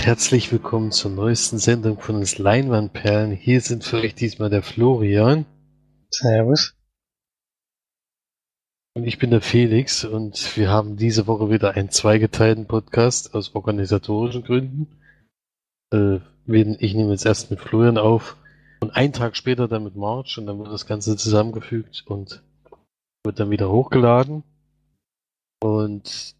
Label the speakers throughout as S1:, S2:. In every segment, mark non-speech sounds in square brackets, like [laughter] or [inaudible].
S1: Und herzlich willkommen zur neuesten Sendung von uns Leinwandperlen. Hier sind für euch diesmal der Florian.
S2: Servus.
S1: Und ich bin der Felix und wir haben diese Woche wieder einen zweigeteilten Podcast aus organisatorischen Gründen. Äh, ich nehme jetzt erst mit Florian auf und einen Tag später dann mit March und dann wird das Ganze zusammengefügt und wird dann wieder hochgeladen. Und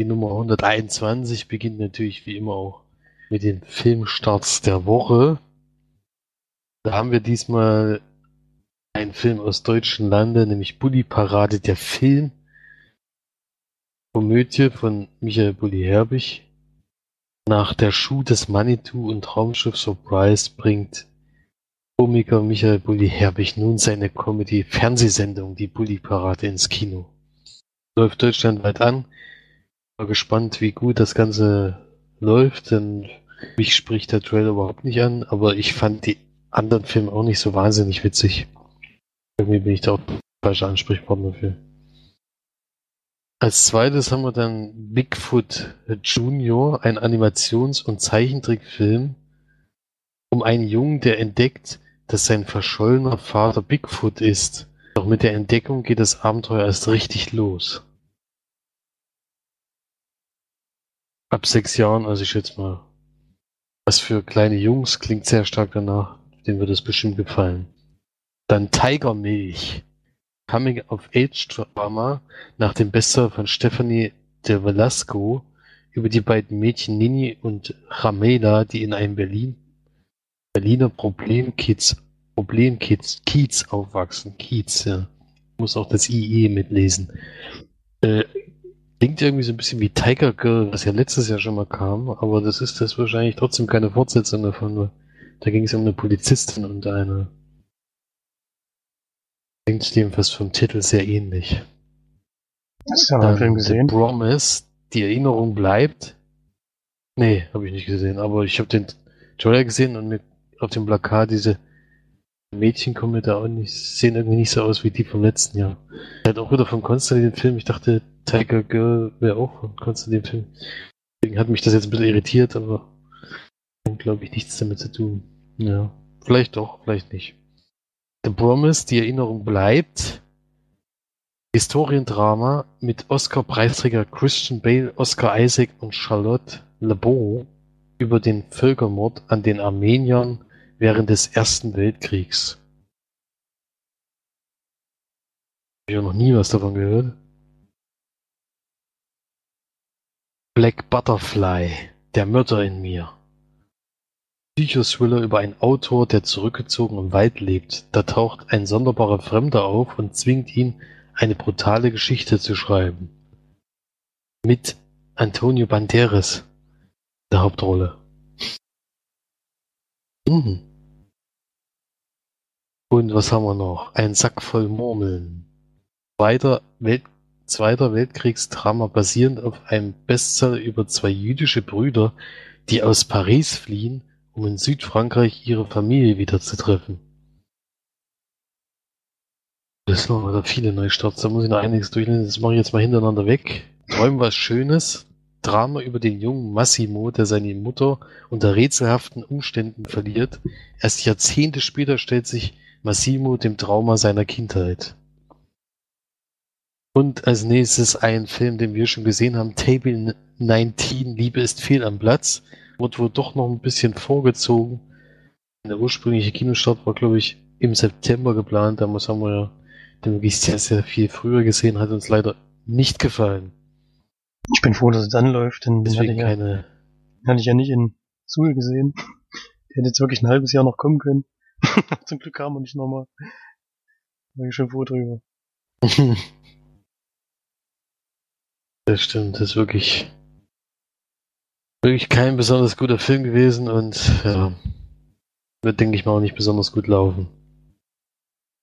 S1: die Nummer 121 beginnt natürlich wie immer auch mit den Filmstarts der Woche. Da haben wir diesmal einen Film aus deutschen Lande, nämlich Bully Parade, der Film. Komödie von Michael Bulli Herbig. Nach der Schuh des Manitou und Raumschiff Surprise bringt Komiker Michael Bulli Herbig nun seine Comedy-Fernsehsendung, die Bully Parade, ins Kino. Läuft deutschlandweit an mal gespannt, wie gut das Ganze läuft, denn mich spricht der Trailer überhaupt nicht an, aber ich fand die anderen Filme auch nicht so wahnsinnig witzig. Irgendwie bin ich da auch falscher Ansprechpartner für. Als zweites haben wir dann Bigfoot Junior, ein Animations- und Zeichentrickfilm um einen Jungen, der entdeckt, dass sein verschollener Vater Bigfoot ist. Doch mit der Entdeckung geht das Abenteuer erst richtig los. Ab sechs Jahren, also ich schätze mal. Was für kleine Jungs klingt sehr stark danach. Denen wird es bestimmt gefallen. Dann Tigermilch. Coming of Age Drama nach dem Bestseller von Stephanie de Velasco über die beiden Mädchen Nini und Ramela, die in einem Berlin, Berliner Problemkids, Problemkids, Kiez aufwachsen. Kiez, ja. Muss auch das IE mitlesen. Äh, Klingt irgendwie so ein bisschen wie Tiger Girl, was ja letztes Jahr schon mal kam, aber das ist das wahrscheinlich trotzdem keine Fortsetzung davon, da ging es um eine Polizistin und eine. Klingt jedenfalls vom Titel sehr ähnlich.
S2: Hast du ja den Film gesehen?
S1: The Promise, die Erinnerung bleibt. Nee, habe ich nicht gesehen, aber ich habe den Trailer gesehen und mir auf dem Plakat diese Mädchen kommen mir da auch nicht, sehen irgendwie nicht so aus wie die vom letzten Jahr. Halt auch wieder von Konstantin den Film, ich dachte, Tiger Girl wäre auch von Konstantin Film. Deswegen hat mich das jetzt ein bisschen irritiert, aber glaube ich nichts damit zu tun. Ja, vielleicht doch, vielleicht nicht. The Promise, die Erinnerung bleibt. Historiendrama mit Oscar-Preisträger Christian Bale, Oscar Isaac und Charlotte Le Bon über den Völkermord an den Armeniern während des Ersten Weltkriegs. Ich habe noch nie was davon gehört. Black Butterfly, der Mörder in mir. Psychothriller über einen Autor, der zurückgezogen im Wald lebt. Da taucht ein sonderbarer Fremder auf und zwingt ihn, eine brutale Geschichte zu schreiben. Mit Antonio Banderas der Hauptrolle. Mhm. Und was haben wir noch? Ein Sack voll Murmeln. Zweiter, Welt, Zweiter Weltkriegsdrama basierend auf einem Bestseller über zwei jüdische Brüder, die aus Paris fliehen, um in Südfrankreich ihre Familie wiederzutreffen. Das sind noch viele Neustarts, da muss ich noch einiges durchlesen. Das mache ich jetzt mal hintereinander weg. Träumen was Schönes. Drama über den jungen Massimo, der seine Mutter unter rätselhaften Umständen verliert. Erst Jahrzehnte später stellt sich Massimo dem Trauma seiner Kindheit. Und als nächstes ein Film, den wir schon gesehen haben, Table 19, Liebe ist fehl am Platz. Wurde wohl doch noch ein bisschen vorgezogen. Der ursprüngliche Kinostart war, glaube ich, im September geplant. Damals haben wir ja den wirklich sehr, sehr viel früher gesehen. Hat uns leider nicht gefallen.
S2: Ich bin froh, dass es anläuft, denn
S1: Deswegen
S2: hatte ich,
S1: keine.
S2: ja, hatte ich ja nicht in Suhl gesehen. [laughs] Der hätte jetzt wirklich ein halbes Jahr noch kommen können. [laughs] Zum Glück kam er nicht nochmal. War ich schon froh drüber. [laughs]
S1: das stimmt, das ist wirklich, wirklich kein besonders guter Film gewesen und ja, wird, denke ich mal, auch nicht besonders gut laufen.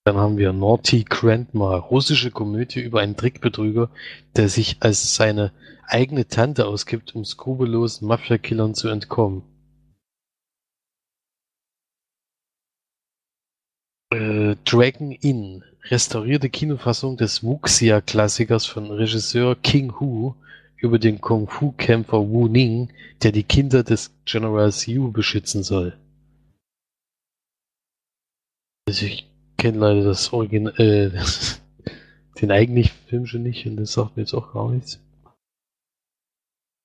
S1: Dann haben wir Naughty Grandma, russische Komödie über einen Trickbetrüger, der sich als seine eigene Tante ausgibt, um skrupellosen Mafia-Killern zu entkommen. Äh, Dragon Inn, restaurierte Kinofassung des Wuxia-Klassikers von Regisseur King Hu über den Kung-Fu-Kämpfer Wu Ning, der die Kinder des Generals Yu beschützen soll. Also ich kenne leider das Original, äh, [laughs] den eigentlichen Film schon nicht und das sagt mir jetzt auch gar nichts.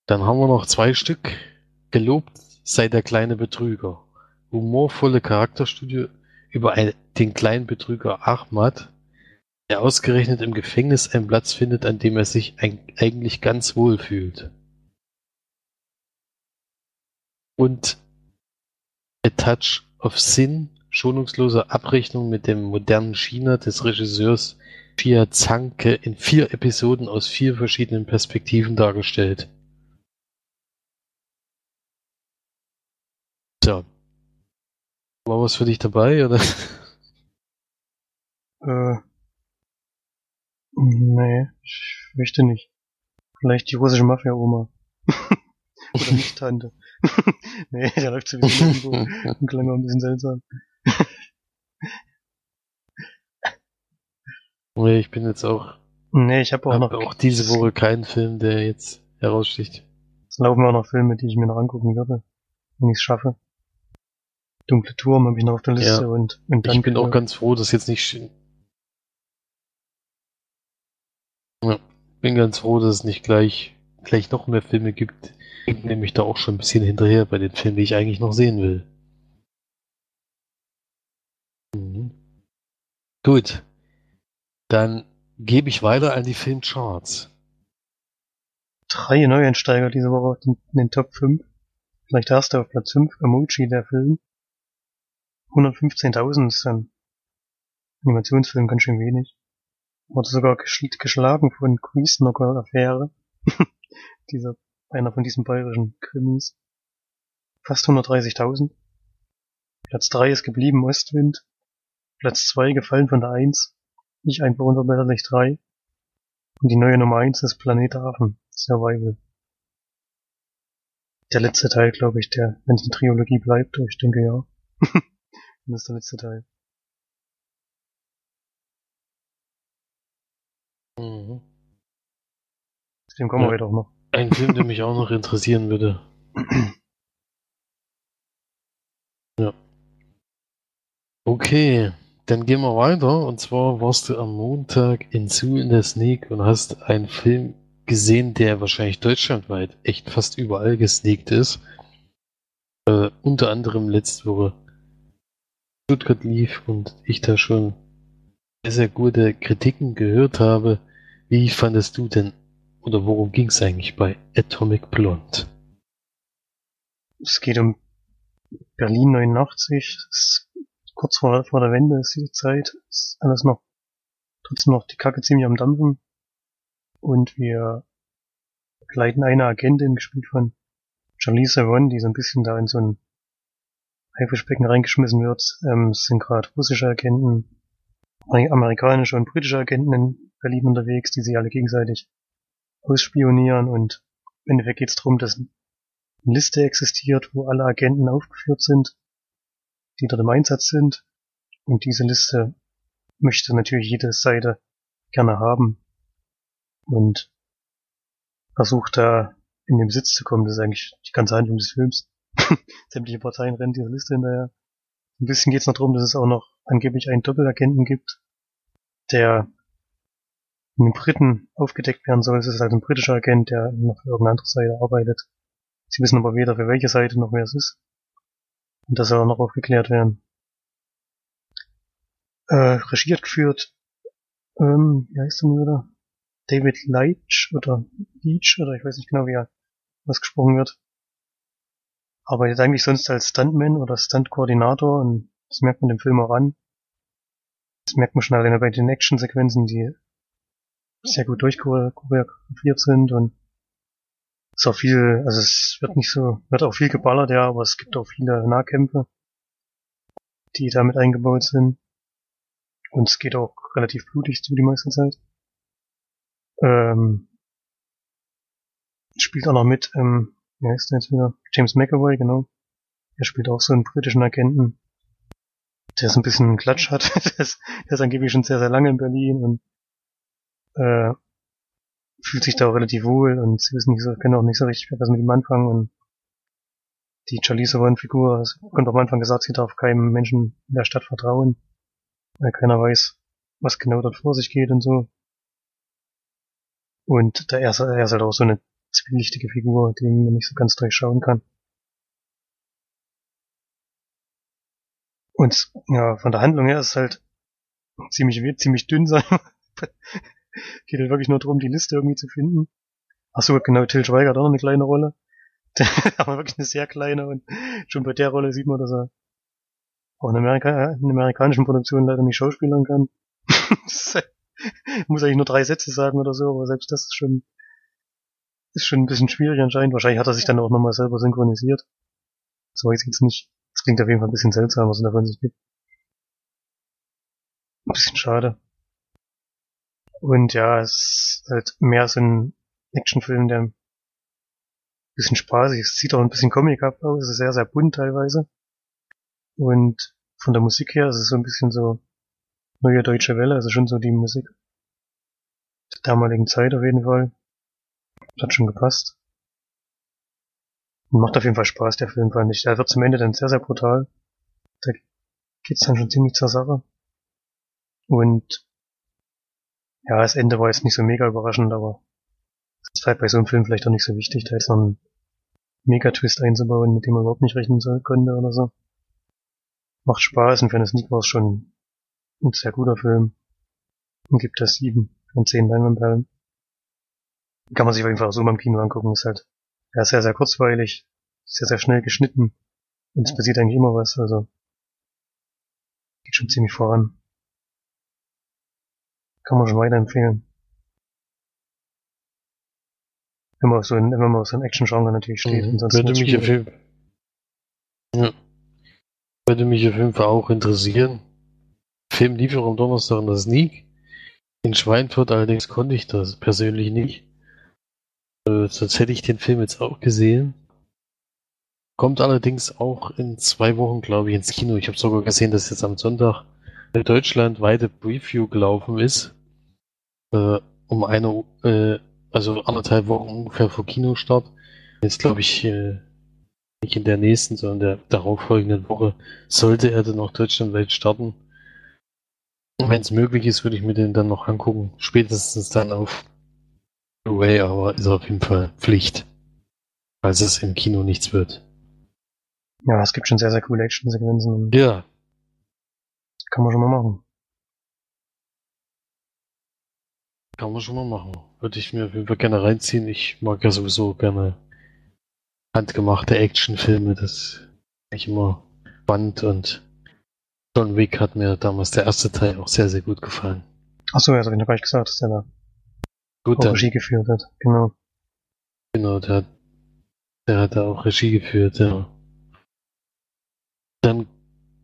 S1: Dann haben wir noch zwei Stück. Gelobt sei der kleine Betrüger. Humorvolle Charakterstudie über ein, den kleinen Betrüger Ahmad, der ausgerechnet im Gefängnis einen Platz findet, an dem er sich ein, eigentlich ganz wohl fühlt. Und A Touch of Sin, schonungslose Abrechnung mit dem modernen China des Regisseurs Pia Zanke in vier Episoden aus vier verschiedenen Perspektiven dargestellt. So. War was für dich dabei, oder?
S2: Äh, nee, ich möchte nicht. Vielleicht die russische Mafia-Oma. [laughs] Oder nicht Tante. [laughs] nee, der läuft sowieso irgendwo [laughs] und klang auch ein bisschen seltsam. [laughs]
S1: nee, ich bin jetzt auch.
S2: Nee, ich habe auch
S1: hab
S2: noch.
S1: auch diese Woche keinen Film, der jetzt heraussticht.
S2: Es laufen auch noch Filme, die ich mir noch angucken würde, wenn ich es schaffe. Dunkle Turm habe ich noch auf der Liste
S1: Ja.
S2: und, und
S1: Ich bin auch ganz froh, dass jetzt nicht. Ja, bin ganz froh, dass es nicht gleich, gleich noch mehr Filme gibt. Ich bin nämlich da auch schon ein bisschen hinterher bei den Filmen, die ich eigentlich noch sehen will. Mhm. Gut. Dann gebe ich weiter an die Filmcharts.
S2: drei Neueinsteiger diese Woche in den Top 5. Vielleicht der erste auf Platz 5, Emoji, der Film. 115.000 ist ein Animationsfilm, ganz schön wenig. Wurde sogar geschl geschlagen von Grease-Knocker Affäre. [laughs] Dieser, einer von diesen bayerischen Krimis. Fast 130.000. Platz 3 ist geblieben Ostwind. Platz 2 gefallen von der 1. Ich einfach unverbesserlich 3. Und die neue Nummer 1 ist Planet Affen. Survival. Der letzte Teil, glaube ich, der, wenn es eine Trilogie bleibt, ich denke ja. [laughs] Dann ist der letzte Teil.
S1: Mhm.
S2: Zu dem kommen
S1: Ja.
S2: wir heute auch noch.
S1: Ein Film, der mich auch noch interessieren würde. [clears throat] Ja. Okay, dann gehen wir weiter. Und zwar warst du am Montag in Zoo in der Sneak und hast einen Film gesehen, der wahrscheinlich deutschlandweit echt fast überall gesneakt ist. Äh, unter anderem letzte Woche Stuttgart lief und ich da schon sehr, sehr gute Kritiken gehört habe. Wie fandest du denn oder worum ging es eigentlich bei Atomic Blonde?
S2: Es geht um Berlin 89. Es kurz vor, vor der Wende ist die Zeit. Ist alles noch, trotzdem noch die Kacke ziemlich am Dampfen. Und wir begleiten eine Agentin, gespielt von Charlize Theron, die so ein bisschen da in so ein Haifischbecken reingeschmissen wird. Ähm, es sind gerade russische Agenten, Ameri- amerikanische und britische Agenten in Berlin unterwegs, die sich alle gegenseitig ausspionieren und im Endeffekt geht es darum, dass eine Liste existiert, wo alle Agenten aufgeführt sind, die dort im Einsatz sind. Und diese Liste möchte natürlich jede Seite gerne haben und versucht da in den Besitz zu kommen. Das ist eigentlich die ganze Handlung des Films. [laughs] Sämtliche Parteien rennen dieser Liste hinterher. Ein bisschen geht es noch darum, dass es auch noch angeblich einen Doppelagenten gibt, der in den Briten aufgedeckt werden soll. Es ist halt ein britischer Agent, der noch für irgendeine andere Seite arbeitet. Sie wissen aber weder für welche Seite noch wer es ist. Und das soll auch noch aufgeklärt werden. Äh, regiert geführt, ähm, wie heißt er denn wieder? David Leitch oder Leach oder ich weiß nicht genau, wie er ausgesprochen wird. Arbeitet eigentlich sonst als Stuntman oder Stunt-Koordinator und das merkt man dem Film auch an. Das merkt man schon alleine bei den Actionsequenzen, die sehr gut durchchoreografiert sind und ist auch viel, also es wird nicht so, wird auch viel geballert, ja, aber es gibt auch viele Nahkämpfe, die damit eingebaut sind. Und es geht auch relativ blutig zu die meiste Zeit. Ähm, spielt auch noch mit, ähm, wie heißt der jetzt wieder? James McAvoy, genau. Der spielt auch so einen britischen Agenten, der so ein bisschen einen Klatsch hat. [laughs] der, ist, der ist angeblich schon sehr, sehr lange in Berlin und äh, fühlt sich da auch relativ wohl und sie wissen nicht so, können auch nicht so richtig was mit ihm anfangen und die Charlize Theron-Figur, es kommt am Anfang gesagt, sie darf keinem Menschen in der Stadt vertrauen, weil keiner weiß, was genau dort vor sich geht und so. Und der erste, er ist halt auch so eine zwielichtige Figur, die man nicht so ganz durchschauen kann. Und ja, von der Handlung her ist es halt ziemlich, ziemlich dünn [laughs] sein. Geht halt wirklich nur darum, die Liste irgendwie zu finden. Ach so, genau, Till Schweiger hat auch noch eine kleine Rolle. [laughs] Aber wirklich eine sehr kleine und schon bei der Rolle sieht man, dass er auch in, Amerika, in amerikanischen Produktionen leider nicht schauspielern kann. [laughs] muss eigentlich nur drei Sätze sagen oder so, aber selbst das ist schon, ist schon ein bisschen schwierig anscheinend. Wahrscheinlich hat er sich dann auch nochmal selber synchronisiert. So weiß ich jetzt nicht. Das klingt auf jeden Fall ein bisschen seltsam, was er davon sich gibt. Ein bisschen schade. Und ja, es ist halt mehr so ein Actionfilm, der ein bisschen spaßig ist. Sieht auch ein bisschen comichaft aus, es ist sehr, sehr bunt teilweise. Und von der Musik her ist es so ein bisschen so neue deutsche Welle, also schon so die Musik der damaligen Zeit auf jeden Fall. Hat schon gepasst. Und macht auf jeden Fall Spaß, der Film, fand ich. Der wird zum Ende dann sehr, sehr brutal. Da geht's dann schon ziemlich zur Sache. Und ja, das Ende war jetzt nicht so mega überraschend, aber das ist halt bei so einem Film vielleicht auch nicht so wichtig, da jetzt noch einen Mega-Twist einzubauen, mit dem man überhaupt nicht rechnen konnte oder so. Macht Spaß und für eine Sneak war es schon ein sehr guter Film. Und gibt das sieben von zehn Leinwandperlen. Kann man sich auf jeden Fall auch so mal im Kino angucken. Ist halt ja, sehr, sehr kurzweilig, sehr, sehr schnell geschnitten. Und es passiert eigentlich immer was, also geht schon ziemlich voran. Kann man schon weiterempfehlen. Wenn man auf so ein, wenn man auf so ein Action-Genre natürlich steht.
S1: Mhm. Würde mich auf jeden ja. Würde mich auf jeden Fall auch interessieren. Film lief auch am Donnerstag in der Sneak. In Schweinfurt allerdings konnte ich das persönlich nicht. Äh, sonst hätte ich den Film jetzt auch gesehen. Kommt allerdings auch in zwei Wochen, glaube ich, ins Kino. Ich habe sogar gesehen, dass jetzt am Sonntag eine deutschlandweite Preview gelaufen ist äh, um eine, äh, also anderthalb Wochen ungefähr vor Kinostart. Jetzt glaube ich, äh, nicht in der nächsten, sondern der darauffolgenden Woche sollte er dann auch deutschlandweit starten. Wenn es möglich ist, würde ich mir den dann noch angucken. Spätestens dann auf Blu-ray, aber ist auf jeden Fall Pflicht. Falls es im Kino nichts wird.
S2: Ja, es gibt schon sehr, sehr coole Action-Sequenzen.
S1: Ja.
S2: Kann man schon mal machen.
S1: Kann man schon mal machen. Würde ich mir auf jeden Fall gerne reinziehen. Ich mag ja sowieso gerne handgemachte Actionfilme. Das ich immer spannend und John Wick hat mir damals der erste Teil auch sehr, sehr gut gefallen.
S2: Achso, ja, das habe ich noch gar nicht gesagt, dass der da
S1: gut,
S2: auch Regie geführt hat. Genau.
S1: Genau, der, der hat da auch Regie geführt, ja. Dann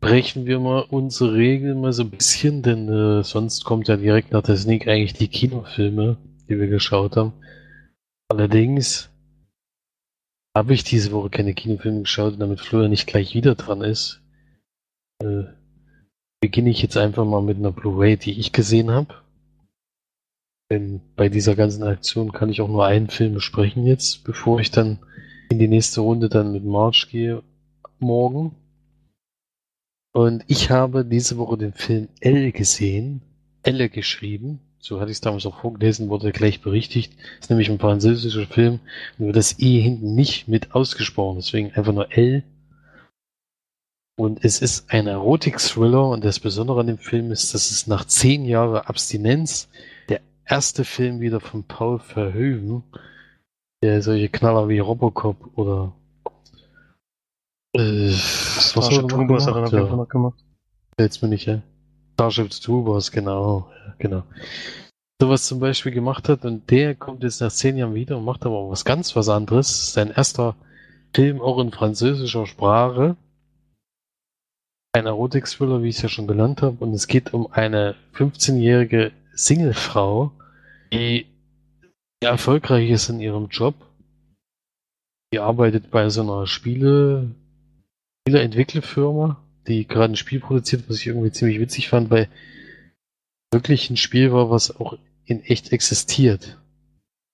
S1: brechen wir mal unsere Regeln mal so ein bisschen, denn äh, sonst kommt ja direkt nach der Sneak eigentlich die Kinofilme, die wir geschaut haben. Allerdings habe ich diese Woche keine Kinofilme geschaut damit Florian nicht gleich wieder dran ist, äh, beginne ich jetzt einfach mal mit einer Blu-ray, die ich gesehen habe. Denn bei dieser ganzen Aktion kann ich auch nur einen Film besprechen jetzt, bevor ich dann in die nächste Runde dann mit March gehe morgen. Und ich habe diese Woche den Film L gesehen, Elle geschrieben. So hatte ich es damals auch vorgelesen, wurde gleich berichtigt. Ist nämlich ein französischer Film wird das E hinten nicht mit ausgesprochen, deswegen einfach nur L. Und es ist ein Erotik-Thriller und das Besondere an dem Film ist, dass es nach zehn Jahren Abstinenz der erste Film wieder von Paul Verhoeven, der solche Knaller wie Robocop oder
S2: äh, was du Troopers hat er auf jeden Fall noch gemacht.
S1: Jetzt bin ich ja. Starship Troopers, genau. Ja, genau. Sowas zum Beispiel gemacht hat und der kommt jetzt nach zehn Jahren wieder und macht aber auch was ganz was anderes. Sein erster Film auch in französischer Sprache. Ein Erotik-Thriller, wie ich es ja schon genannt habe. Und es geht um eine 15-jährige Singlefrau, die erfolgreich ist in ihrem Job. Die arbeitet bei so einer Spiele, Spieleentwicklerfirma, die gerade ein Spiel produziert, was ich irgendwie ziemlich witzig fand, weil wirklich ein Spiel war, was auch in echt existiert.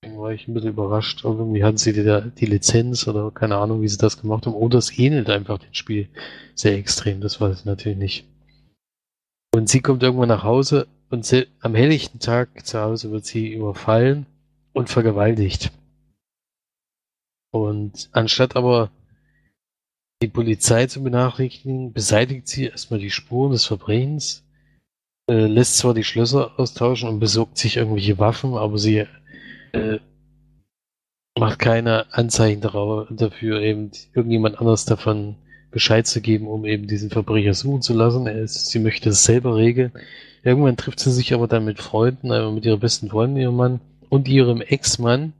S1: Deswegen war ich ein bisschen überrascht. Aber irgendwie hatten sie die, die Lizenz oder keine Ahnung, wie sie das gemacht haben. Oder es ähnelt einfach dem Spiel sehr extrem. Das weiß ich natürlich nicht. Und sie kommt irgendwann nach Hause und am helllichten Tag zu Hause wird sie überfallen und vergewaltigt. Und anstatt aber die Polizei zu benachrichtigen, beseitigt sie erstmal die Spuren des Verbrechens, äh, lässt zwar die Schlösser austauschen und besorgt sich irgendwelche Waffen, aber sie äh, macht keine Anzeichen dafür, eben irgendjemand anders davon Bescheid zu geben, um eben diesen Verbrecher suchen zu lassen. Ist, sie möchte es selber regeln. Irgendwann trifft sie sich aber dann mit Freunden, einmal mit ihrer besten Freundin, ihrem Mann und ihrem Ex-Mann.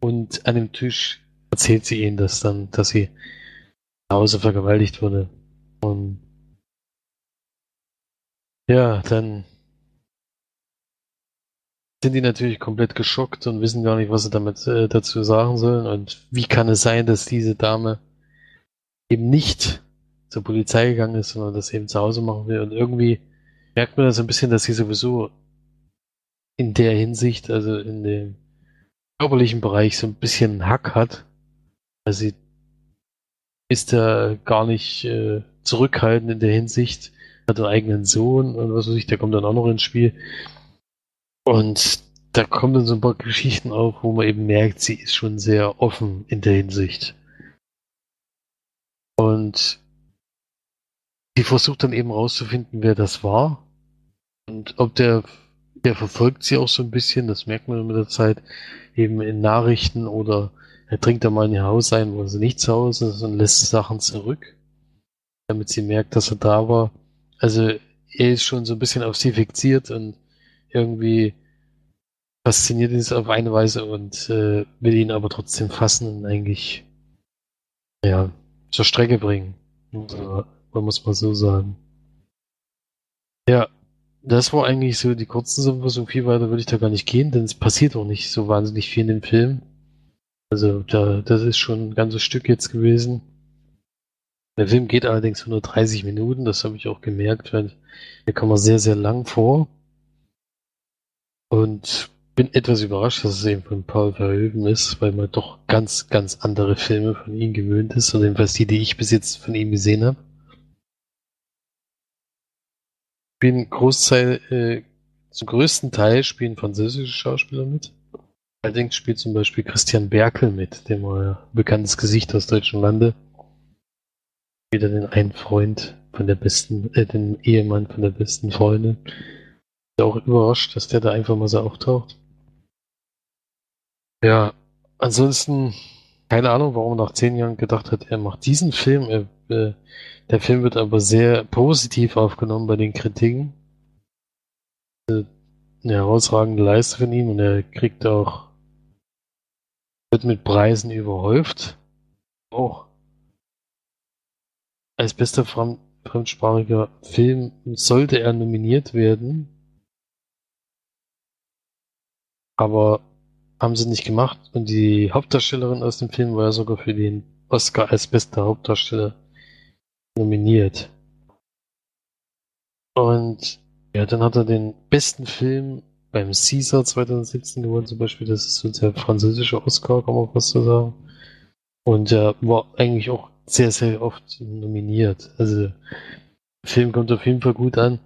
S1: Und an dem Tisch erzählt sie ihnen das dann, dass sie Hause vergewaltigt wurde. Und ja, dann sind die natürlich komplett geschockt und wissen gar nicht, was sie damit äh, dazu sagen sollen. Und wie kann es sein, dass diese Dame eben nicht zur Polizei gegangen ist, sondern das eben zu Hause machen will. Und irgendwie merkt man das ein bisschen, dass sie sowieso in der Hinsicht, also in dem körperlichen Bereich, so ein bisschen Hack hat. Also sie ist da gar nicht äh, zurückhaltend in der Hinsicht, hat einen eigenen Sohn und was weiß ich, der kommt dann auch noch ins Spiel. Und da kommen dann so ein paar Geschichten auf, wo man eben merkt, sie ist schon sehr offen in der Hinsicht. Und die versucht dann eben rauszufinden, wer das war. Und ob der, der verfolgt sie auch so ein bisschen, das merkt man mit der Zeit, eben in Nachrichten oder er dringt da mal in ihr Haus ein, wo sie nicht zu Hause ist und lässt Sachen zurück, damit sie merkt, dass er da war. Also er ist schon so ein bisschen auf sie fixiert und irgendwie fasziniert ihn es auf eine Weise und äh, will ihn aber trotzdem fassen und eigentlich ja, zur Strecke bringen. Also, man muss mal so sagen. Ja, das war eigentlich so die kurzen Zusammenfassung. Viel weiter würde ich da gar nicht gehen, denn es passiert auch nicht so wahnsinnig viel in dem Film. Also da, das ist schon ein ganzes Stück jetzt gewesen. Der Film geht allerdings nur 30 Minuten, das habe ich auch gemerkt, weil der kam mir sehr, sehr lang vor. Und bin etwas überrascht, dass es eben von Paul Verhoeven ist, weil man doch ganz, ganz andere Filme von ihm gewöhnt ist, oder jedenfalls die, die ich bis jetzt von ihm gesehen habe. Spielen Großteil, äh, zum größten Teil spielen französische Schauspieler mit. Allerdings spielt zum Beispiel Christian Berkel mit, dem ein bekanntes Gesicht aus deutschen Lande. Wieder den einen Freund von der besten, äh, den Ehemann von der besten Freundin. Ist auch überrascht, dass der da einfach mal so auftaucht. Ja, ansonsten keine Ahnung, warum er nach zehn Jahren gedacht hat, er macht diesen Film. Er, äh, der Film wird aber sehr positiv aufgenommen bei den Kritiken. Äh, eine herausragende Leistung von ihm und er kriegt auch wird mit Preisen überhäuft. Auch als bester Fremd fremdsprachiger Film sollte er nominiert werden. Aber haben sie nicht gemacht. Und die Hauptdarstellerin aus dem Film war ja sogar für den Oscar als bester Hauptdarsteller nominiert. Und ja, dann hat er den besten Film beim Caesar 2017 gewonnen, zum Beispiel. Das ist so der französische Oscar, kann man fast so sagen. Und er war eigentlich auch sehr, sehr oft nominiert. Also, der Film kommt auf jeden Fall gut an.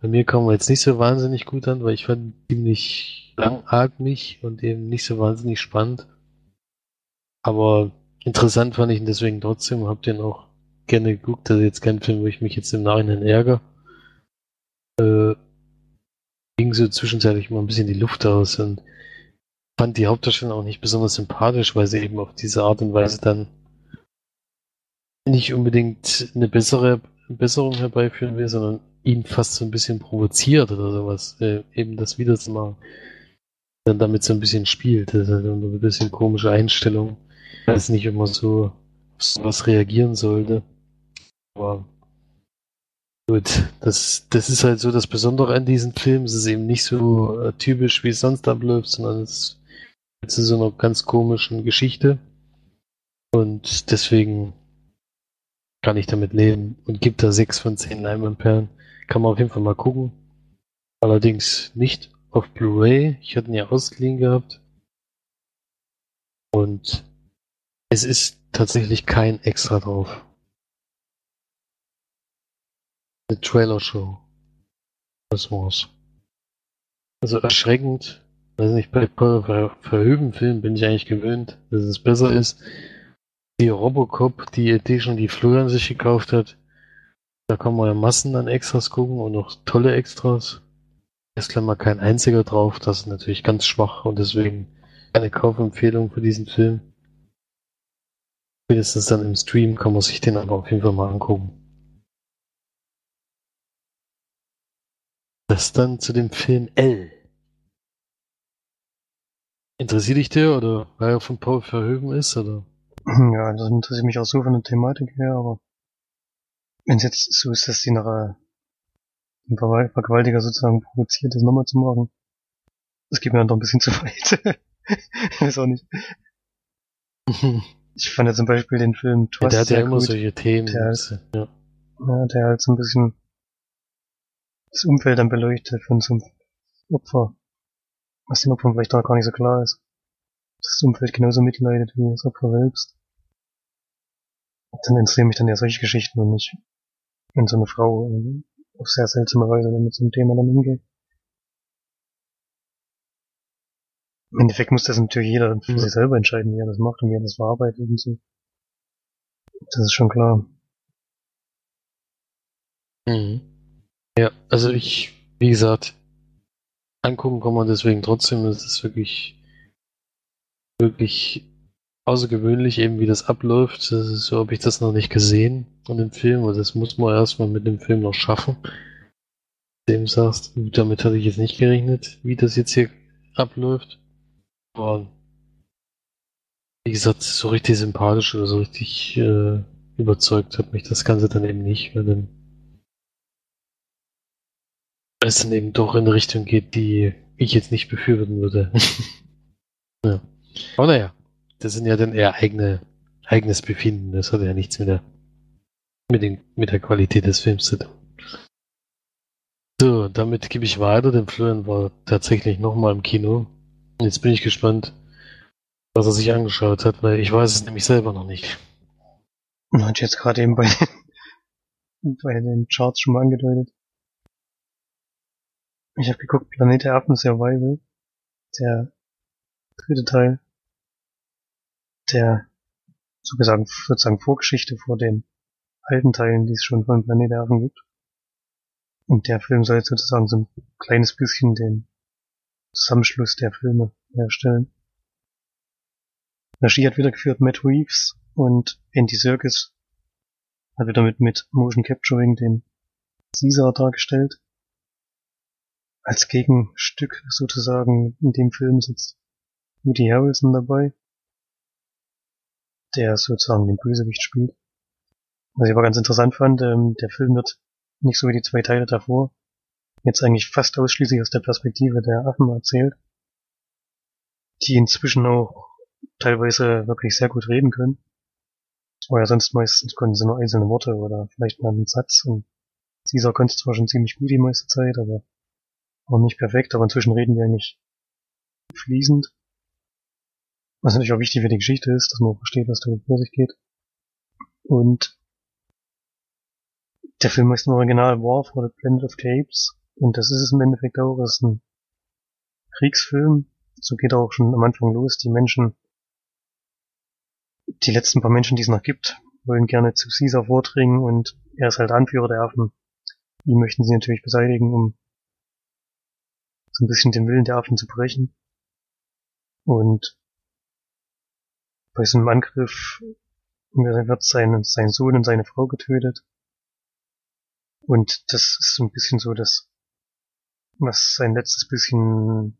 S1: Bei mir kam er jetzt nicht so wahnsinnig gut an, weil ich fand ihn ziemlich langatmig und eben nicht so wahnsinnig spannend. Aber interessant fand ich ihn deswegen trotzdem, hab den auch gerne geguckt. Ist jetzt kein Film, wo ich mich jetzt im Nachhinein ärgere. Äh, so zwischenzeitlich mal ein bisschen die Luft aus und fand die Hauptdarsteller auch nicht besonders sympathisch, weil sie eben auf diese Art und Weise dann nicht unbedingt eine bessere Besserung herbeiführen will, sondern ihn fast so ein bisschen provoziert oder sowas, äh, eben das wieder zu machen dann damit so ein bisschen spielt. Das ist halt ein bisschen komische Einstellung. Weiß nicht, man so sowas reagieren sollte. Aber gut, das, das ist halt so das Besondere an diesem Film. Es ist eben nicht so äh, typisch, wie es sonst abläuft, sondern es ist so einer ganz komischen Geschichte. Und deswegen kann ich damit leben und gibt da sechs von zehn Leinwandperlen. Kann man auf jeden Fall mal gucken. Allerdings nicht auf Blu-ray. Ich hatte ihn ja ausgeliehen gehabt. Und es ist tatsächlich kein Extra drauf. Eine Trailer-Show. Das war's. Also erschreckend. Weiß nicht, bei Ver Verhöben-Filmen bin ich eigentlich gewöhnt, dass es besser ist. Die Robocop, die Edition, die Florian sich gekauft hat, da kann man ja Massen an Extras gucken und noch tolle Extras. Ist mal kein einziger drauf, das ist natürlich ganz schwach und deswegen keine Kaufempfehlung für diesen Film. Spätestens dann im Stream kann man sich den aber auf jeden Fall mal angucken. Das dann zu dem Film L. Interessiert dich der oder weil er von Paul Verhoeven ist oder?
S2: Ja, das interessiert mich auch so von der Thematik her, aber wenn es jetzt so ist, dass die nach ein Vergewaltiger sozusagen provoziert, das nochmal zu machen, das geht mir dann doch ein bisschen [laughs] zu weit. Weiß auch nicht. [laughs] ich fand ja zum Beispiel den Film
S1: Trust ja, Der hat ja immer gut. solche Themen. Der,
S2: halt, ja. ja. der halt so ein bisschen das Umfeld dann beleuchtet von so einem Opfer. Was den Opfern vielleicht auch gar nicht so klar ist. Dass das Umfeld genauso mitleidet wie das Opfer selbst. Dann interessieren mich dann eher solche Geschichten und nicht, wenn so eine Frau auf sehr seltsame Weise mit so einem Thema dann umgeht. Im Endeffekt muss das natürlich jeder für mhm. sich selber entscheiden, wie er das macht und wie er das verarbeitet und so. Das ist schon klar.
S1: Mhm. Ja, also ich, wie gesagt, angucken kann man deswegen trotzdem. Es ist wirklich, wirklich außergewöhnlich, eben wie das abläuft. Das ist so, habe ich das noch nicht gesehen in dem Film. Und das muss man erstmal mit dem Film noch schaffen. Dem sagst, damit hatte ich jetzt nicht gerechnet, wie das jetzt hier abläuft. Aber wie gesagt, so richtig sympathisch oder so richtig äh, überzeugt hat mich das Ganze dann eben nicht, weil dann es dann eben doch in eine Richtung geht, die ich jetzt nicht befürworten würde. [laughs] ja. Aber naja, das sind ja dann eher eigene, eigenes Befinden. Das hat ja nichts mit der, mit, den, mit der Qualität des Films zu tun. So, damit gebe ich weiter. denn Florian war tatsächlich nochmal im Kino. Jetzt bin ich gespannt, was er sich angeschaut hat, weil ich weiß es nämlich selber noch nicht.
S2: Hat jetzt gerade eben bei, [laughs] bei den Charts schon mal angedeutet. Ich habe geguckt, Planet der Affen Survival. Der dritte Teil. Der sozusagen, sozusagen Vorgeschichte vor den alten Teilen, die es schon von Planet der Affen gibt. Und der Film soll jetzt sozusagen so ein kleines bisschen den Zusammenschluss der Filme herstellen. Regie hat wieder geführt Matt Reeves und Andy Serkis hat wieder mit, mit Motion Capturing den Caesar dargestellt als Gegenstück sozusagen in dem Film sitzt Woody Harrelson dabei, der sozusagen den Bösewicht spielt. Was ich aber ganz interessant fand, ähm, der Film wird nicht so wie die zwei Teile davor jetzt eigentlich fast ausschließlich aus der Perspektive der Affen erzählt, die inzwischen auch teilweise wirklich sehr gut reden können. Ja sonst meistens konnten sie nur einzelne Worte oder vielleicht mal einen Satz und Caesar konnte zwar schon ziemlich gut die meiste Zeit, aber auch nicht perfekt, aber inzwischen reden wir eigentlich fließend. Was natürlich auch wichtig für die Geschichte ist, dass man auch versteht, was da vor sich geht. Und der Film heißt im Original War for the Planet of the Apes. Und das ist es im Endeffekt auch. Das ist ein Kriegsfilm. So geht auch schon am Anfang los. Die Menschen, die letzten paar Menschen, die es noch gibt, wollen gerne zu Caesar vordringen und er ist halt Anführer der Affen. Die möchten sie natürlich beseitigen, um so ein bisschen den Willen der Affen zu brechen. Und bei so einem Angriff wird sein, sein Sohn und seine Frau getötet. Und das ist so ein bisschen so das, was sein letztes bisschen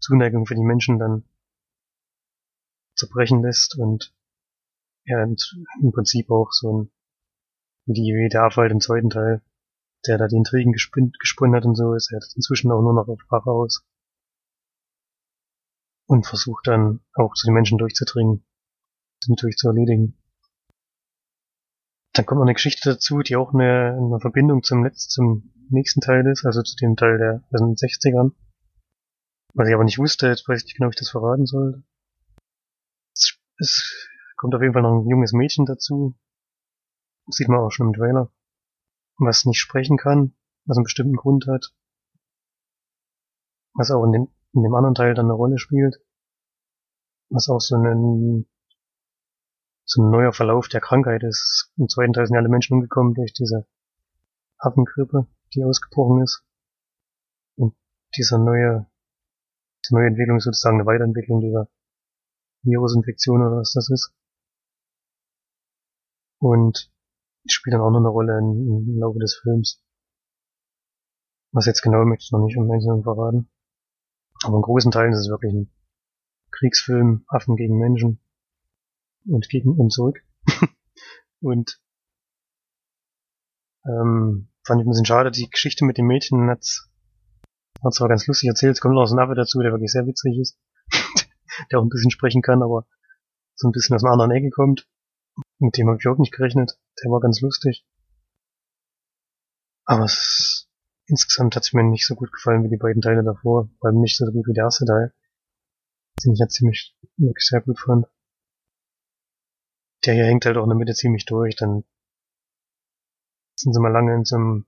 S2: Zuneigung für die Menschen dann zerbrechen lässt und ja, und im Prinzip auch so ein, wie die, der Affe halt im zweiten Teil der da die Intrigen gesponnen hat und so, ist er inzwischen auch nur noch auf Rache aus. Und versucht dann auch zu den Menschen durchzudringen, sie natürlich zu erledigen. Dann kommt noch eine Geschichte dazu, die auch eine, eine Verbindung zum, letzten, zum nächsten Teil ist, also zu dem Teil der, der 60ern. Was ich aber nicht wusste, jetzt weiß ich nicht genau, ob ich das verraten sollte. es kommt auf jeden Fall noch ein junges Mädchen dazu. Das sieht man auch schon im Trailer. Was nicht sprechen kann, was einen bestimmten Grund hat. Was auch in, den, in dem anderen Teil dann eine Rolle spielt. Was auch so ein, so ein neuer Verlauf der Krankheit ist. Im zweiten Teil sind alle Menschen umgekommen durch diese Affengrippe, die ausgebrochen ist. Und dieser neue, diese neue Entwicklung ist sozusagen eine Weiterentwicklung dieser Virusinfektion oder was das ist. Und spielt dann auch noch eine Rolle im, im Laufe des Films. Was jetzt genau möchte ich noch nicht im Einzelnen verraten. Aber in großen Teilen ist es wirklich ein Kriegsfilm, Affen gegen Menschen und gegen und zurück. [laughs] und ähm, fand ich ein bisschen schade, die Geschichte mit dem Mädchen hat zwar ganz lustig erzählt, es kommt noch so ein Affe dazu, der wirklich sehr witzig ist, [laughs] der auch ein bisschen sprechen kann, aber so ein bisschen aus einer anderen Ecke kommt. Mit dem habe ich auch nicht gerechnet. Der war ganz lustig. Aber es, insgesamt hat es mir nicht so gut gefallen wie die beiden Teile davor. Vor allem nicht so gut wie der erste Teil. Den ich ja ziemlich, wirklich sehr gut fand. Der hier hängt halt auch in der Mitte ziemlich durch. Dann sind sie mal lange in so einem,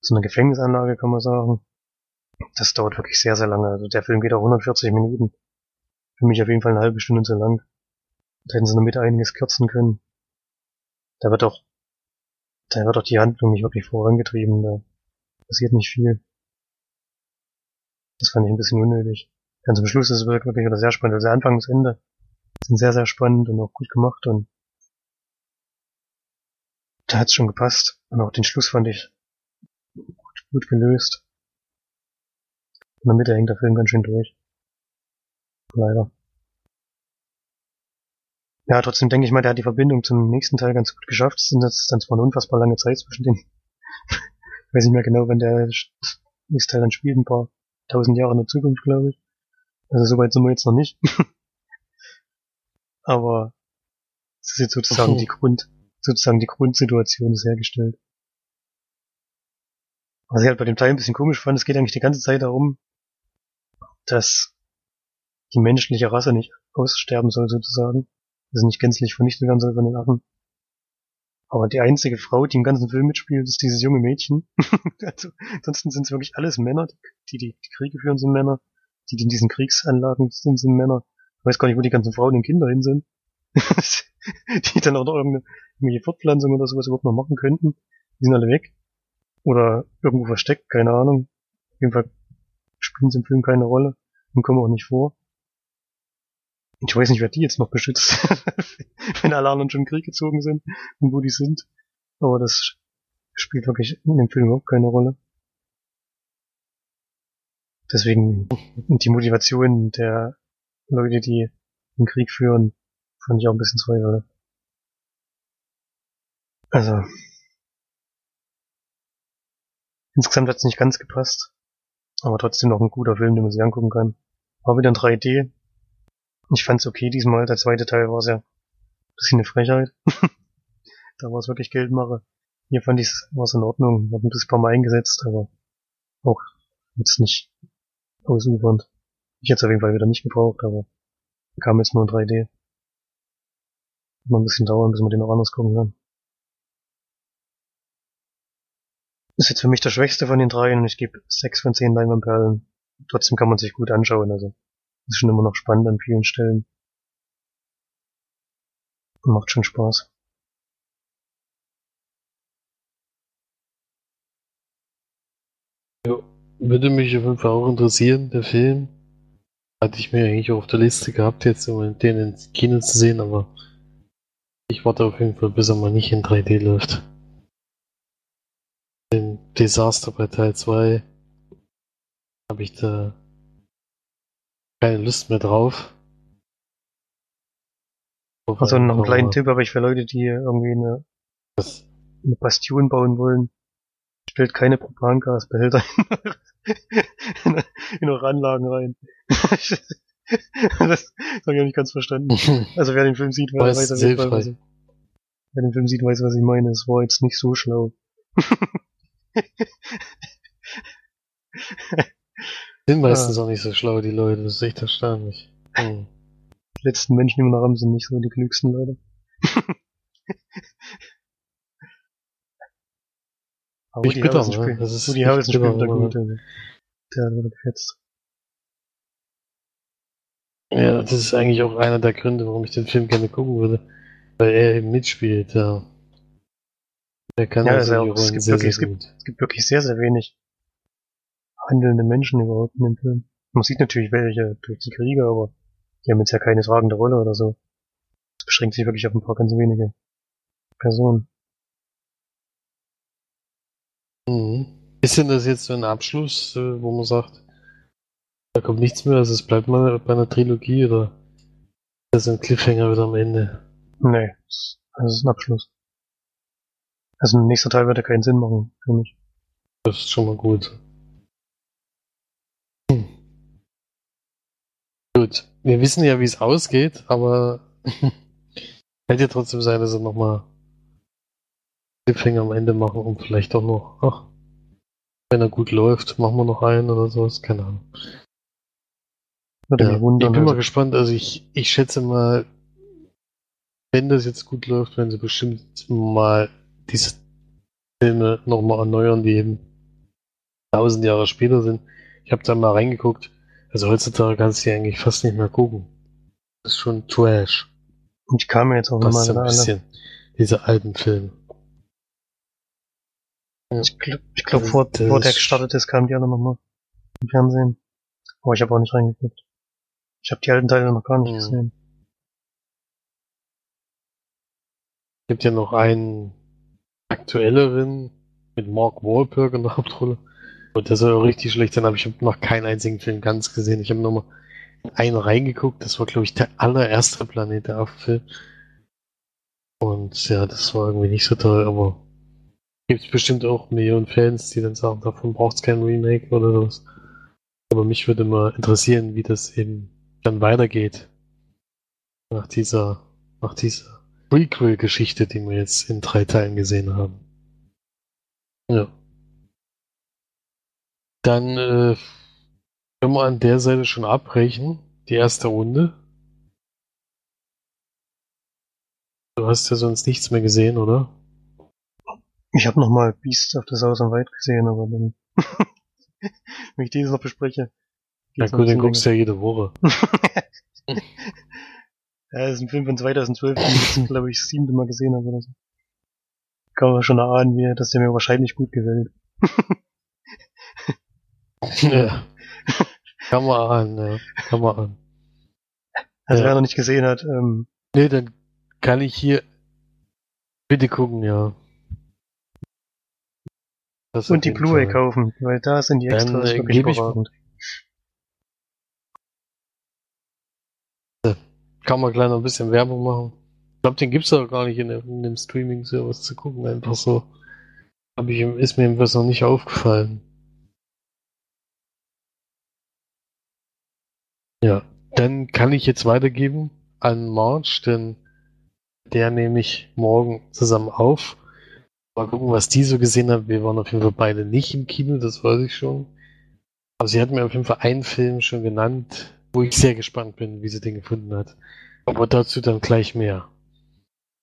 S2: so einer Gefängnisanlage, kann man sagen. Das dauert wirklich sehr, sehr lange. Also der Film geht auch 140 Minuten. Für mich auf jeden Fall eine halbe Stunde zu lang. Da hätten sie damit einiges kürzen können. Da wird doch, da wird doch die Handlung nicht wirklich vorangetrieben, da passiert nicht viel. Das fand ich ein bisschen unnötig. Ganz zum Schluss ist es wirklich wieder sehr spannend. Also Anfang bis Ende sind sehr, sehr spannend und auch gut gemacht und da hat's schon gepasst. Und auch den Schluss fand ich gut, gut gelöst. In der Mitte hängt der Film ganz schön durch. Leider. Ja, trotzdem denke ich mal, der hat die Verbindung zum nächsten Teil ganz gut geschafft. Es sind jetzt dann zwar eine unfassbar lange Zeit zwischen den, [laughs] ich weiß nicht mehr genau, wenn der nächste Teil dann spielt, ein paar tausend Jahre in der Zukunft, glaube ich. Also soweit sind wir jetzt noch nicht. [laughs] Aber es ist jetzt sozusagen okay. die Grund, sozusagen die Grundsituation ist hergestellt. Was ich halt bei dem Teil ein bisschen komisch fand, es geht eigentlich die ganze Zeit darum, dass die menschliche Rasse nicht aussterben soll sozusagen also nicht gänzlich vernichtet werden soll von den Affen. Aber die einzige Frau, die im ganzen Film mitspielt, ist dieses junge Mädchen. [laughs] also, ansonsten sind es wirklich alles Männer, die, die die Kriege führen, sind Männer. Die, die in diesen Kriegsanlagen sind, sind Männer. Ich weiß gar nicht, wo die ganzen Frauen und Kinder hin sind. [laughs] die dann auch noch irgendeine, Fortpflanzung oder sowas überhaupt noch machen könnten. Die sind alle weg. Oder irgendwo versteckt, keine Ahnung. Auf jeden Fall spielen sie im Film keine Rolle und kommen auch nicht vor. Ich weiß nicht, wer die jetzt noch beschützt, [laughs] wenn alle anderen schon in Krieg gezogen sind und wo die sind. Aber das spielt wirklich in dem Film überhaupt keine Rolle. Deswegen die Motivation der Leute, die den Krieg führen, fand ich auch ein bisschen zweifelhaft. Also insgesamt hat es nicht ganz gepasst, aber trotzdem noch ein guter Film, den man sich angucken kann. War wieder in 3D, ich fand's okay diesmal. Der zweite Teil war sehr bisschen eine Frechheit. [laughs] da war es wirklich Geldmache. Hier fand ich es in Ordnung. Hab ein bisschen paar Mal eingesetzt, aber auch jetzt nicht ausufernd. Ich hätte es auf jeden Fall wieder nicht gebraucht, aber kam jetzt nur in 3D. Mal ein bisschen dauern, bis man den auch anders gucken kann. Ist jetzt für mich der schwächste von den dreien und ich gebe 6 von 10 Leinwandperlen. Trotzdem kann man sich gut anschauen, also ist schon immer noch spannend an vielen Stellen. Und macht schon Spaß.
S1: Ja, würde mich auf jeden Fall auch interessieren, der Film. Hatte ich mir eigentlich auch auf der Liste gehabt, jetzt um den ins Kino zu sehen, aber ich warte auf jeden Fall, bis er mal nicht in 3D läuft. Den Desaster bei Teil 2 habe ich da keine Lust mehr drauf.
S2: Also noch einen kleinen Tipp habe ich für Leute, die irgendwie eine, Was? eine Bastion bauen wollen. Stellt keine Propangasbehälter [laughs] in, in eure Anlagen rein. das habe ich auch nicht ganz verstanden. [laughs] Also wer den Film sieht, weiß, weiß, weiß, was ich, wer den Film sieht, weiß, was ich meine. Es war jetzt nicht so schlau. [laughs]
S1: Sind meistens ja. auch nicht so schlau, die Leute. Das ist echt erstaunlich. Hm.
S2: letzten Menschen, die noch haben, sind nicht so die klügsten Leute. [laughs] Aber
S1: Ich
S2: Harrelson
S1: ne? Das ist
S2: Harrelson
S1: bitter,
S2: spielt da gut. Also. Der hat wieder gefetzt.
S1: Ja, das ist eigentlich auch einer der Gründe, warum ich den Film gerne gucken würde. Weil er eben mitspielt, ja. Er kann
S2: Ja,
S1: also die
S2: auch- es gibt
S1: sehr,
S2: wirklich-
S1: sehr gut.
S2: Es gibt wirklich sehr, sehr wenig handelnde Menschen überhaupt in dem Film. Man sieht natürlich welche durch die Kriege, aber die haben jetzt ja keine tragende Rolle oder so. Es beschränkt sich wirklich auf ein paar ganz wenige Personen.
S1: Mhm. Ist denn das jetzt so ein Abschluss, äh, wo man sagt, da kommt nichts mehr, also es bleibt mal bei einer Trilogie oder ist das ein Cliffhanger wieder am Ende?
S2: Nee, das das ist ein Abschluss. Also ein nächster Teil wird ja keinen Sinn machen für mich.
S1: Das ist schon mal gut. Wir wissen ja, wie es ausgeht, aber [laughs] hätte ja trotzdem sein, dass er nochmal Cliffhanger am Ende machen und vielleicht auch noch, ach, wenn er gut läuft, machen wir noch einen oder sowas, keine Ahnung. Ja,
S2: wundern.
S1: ich bin mal
S2: also.
S1: gespannt, also ich, ich schätze mal, wenn das jetzt gut läuft, werden sie bestimmt mal diese Filme nochmal erneuern, die eben tausend Jahre später sind. Ich habe da mal reingeguckt. Also heutzutage kannst du die eigentlich fast nicht mehr gucken. Das ist schon Trash.
S2: Und ich kam mir jetzt auch nochmal
S1: ein bisschen. Diese alten Filme.
S2: Ich glaube, ich glaub,
S1: Also
S2: vor, vor der gestartet ist, kamen die alle nochmal im Fernsehen. Aber ich habe auch nicht reingeguckt. Ich habe die alten Teile noch gar nicht
S1: Mhm.
S2: gesehen.
S1: gibt ja noch einen aktuelleren mit Mark Wahlberg in der Hauptrolle. Und der soll richtig schlecht sein, aber ich habe noch keinen einzigen Film ganz gesehen. Ich habe nur mal einen reingeguckt. Das war, glaube ich, der allererste Planet der Affen-Film. Und ja, das war irgendwie nicht so toll, aber gibt es bestimmt auch Millionen Fans, die dann sagen, davon braucht es kein Remake oder sowas. Aber mich würde mal interessieren, wie das eben dann weitergeht. Nach dieser, nach dieser Prequel-Geschichte, die wir jetzt in drei Teilen gesehen haben. Ja. Dann äh, können wir an der Seite schon abbrechen. Die erste Runde. Du hast ja sonst nichts mehr gesehen, oder?
S2: Ich habe nochmal Beast of the Southern Wild gesehen, aber dann, [laughs] wenn ich dieses noch bespreche,
S1: Na gut,
S2: bisschen
S1: guckst du ja jede Woche. [laughs]
S2: Ja, das ist ein Film von 2012, den ich glaube ich, das siebte Mal gesehen habe oder so. Kann man schon erahnen, wie, dass der mir wahrscheinlich gut gefällt. [laughs]
S1: ja. Kann man ahnen, ja. Kann man ahnen.
S2: Also
S1: Ja.
S2: wer noch nicht gesehen hat, ähm,
S1: Nee, dann kann ich hier bitte gucken, ja. Das
S2: und die Blu-ray kaufen, weil da sind die
S1: Dann,
S2: Extras
S1: äh,
S2: wirklich
S1: gebe ich-
S2: überragend.
S1: Kann man gleich noch ein bisschen Werbung machen. Ich glaube, den gibt's auch gar nicht in dem, in dem Streaming-Service zu gucken, einfach so. Hab ich, ist mir was noch nicht aufgefallen. Ja, dann kann ich jetzt weitergeben an March, denn der nehme ich morgen zusammen auf. Mal gucken, was die so gesehen hat. Wir waren auf jeden Fall beide nicht im Kino, das weiß ich schon. Aber sie hat mir auf jeden Fall einen Film schon genannt, wo ich sehr gespannt bin, wie sie den gefunden hat. Aber dazu dann gleich mehr.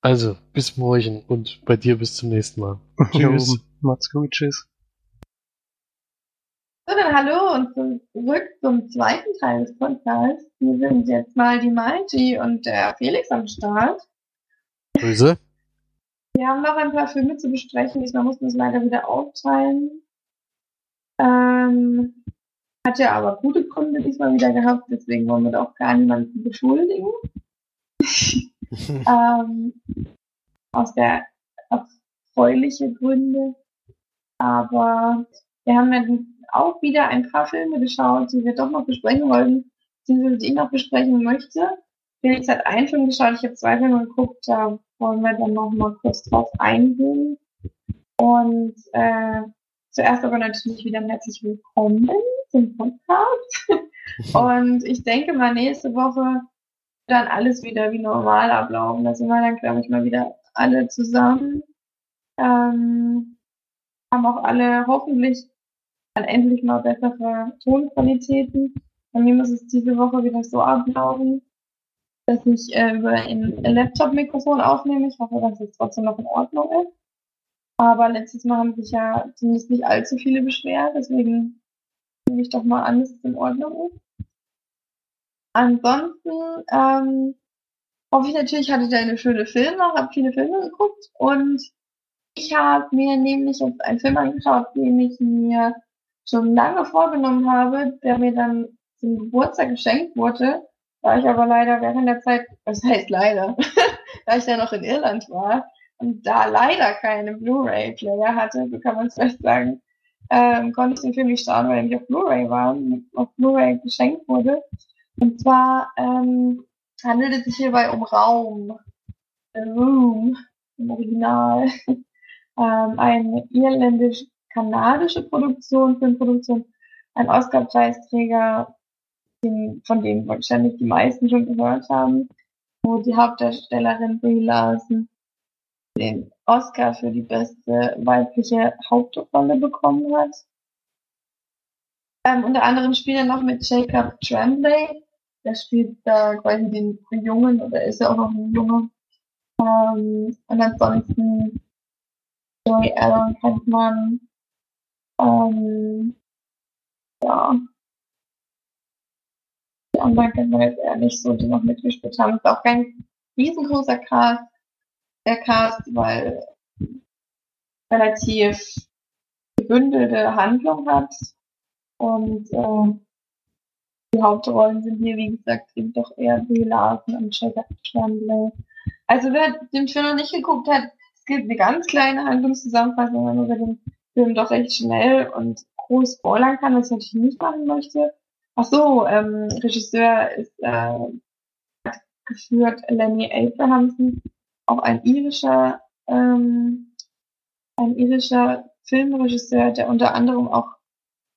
S1: Also, bis morgen und bei dir bis zum nächsten Mal. Tschüss.
S2: Macht's gut, tschüss.
S3: So, dann hallo und zu- zurück zum zweiten Teil des Podcasts. Hier sind jetzt mal die Malti und der Felix am Start.
S1: Grüße.
S3: Wir haben noch ein paar Filme zu besprechen. Diesmal mussten wir es leider wieder aufteilen. Ähm, hat ja aber gute Gründe diesmal wieder gehabt, deswegen wollen wir da auch gar niemanden beschuldigen. [laughs] ähm, aus der erfreuliche Gründe. Aber wir haben ja auch wieder ein paar Filme geschaut, die wir doch noch besprechen wollten, die ich noch besprechen möchte. Felix hat einen Film geschaut, ich habe zwei Filme geguckt, da wollen wir dann noch mal kurz drauf eingehen. Und äh, zuerst aber natürlich wieder herzlich willkommen zum Podcast. [laughs] Und ich denke mal, nächste Woche dann alles wieder wie normal ablaufen. Da sind wir dann, glaube ich, mal wieder alle zusammen. Ähm, haben auch alle hoffentlich dann endlich mal bessere Tonqualitäten. Bei mir muss es diese Woche wieder so ablaufen, dass ich äh, über ein Laptop-Mikrofon aufnehme. Ich hoffe, dass es trotzdem noch in Ordnung ist. Aber letztes Mal haben sich ja zumindest nicht allzu viele beschwert, deswegen nehme ich doch mal an, dass es in Ordnung ist. Ansonsten ähm, hoffe ich natürlich, hatte ich eine schöne Filme, habe viele Filme geguckt und ich habe mir nämlich jetzt einen Film angeschaut, den ich mir schon lange vorgenommen habe, der mir dann zum Geburtstag geschenkt wurde, da ich aber leider während der Zeit, was heißt leider, [laughs] da ich ja noch in Irland war und da leider keine Blu-ray-Player hatte, so kann man es vielleicht sagen, ähm, konnte ich den Film nicht schauen, weil er nicht auf Blu-ray war, auf Blu-ray geschenkt wurde. Und zwar ähm, handelt es sich hierbei um Raum, The Room im Original, [laughs] ähm, eine irländisch-kanadische Produktion, Filmproduktion, ein Oscar-Preisträger, von dem wahrscheinlich die meisten schon gehört haben, wo die Hauptdarstellerin Brie Larson den Oscar für die beste weibliche Hauptrolle bekommen hat. Ähm, unter anderem spielt er noch mit Jacob Tremblay. Der spielt da quasi den Jungen oder ist ja auch noch ein Junge. Ähm, und ansonsten Joey Allen kennt man. Ähm, ja, anderen kennt man jetzt eher nicht so, die noch mitgespielt haben. Ist auch kein riesengroßer Cast, der Cast, weil relativ gebündelte Handlung hat. Und äh, die Hauptrollen sind hier, wie gesagt, eben doch eher Brie Larson und Tremblay. Also wer den Film noch nicht geguckt hat, es gibt eine ganz kleine Handlungszusammenfassung, über den Film doch recht schnell und groß spoilern kann, was ich natürlich nicht machen möchte. Ach so, ähm, Regisseur ist äh, geführt Lenny Abrahamson, auch ein irischer, ähm, ein irischer Filmregisseur, der unter anderem auch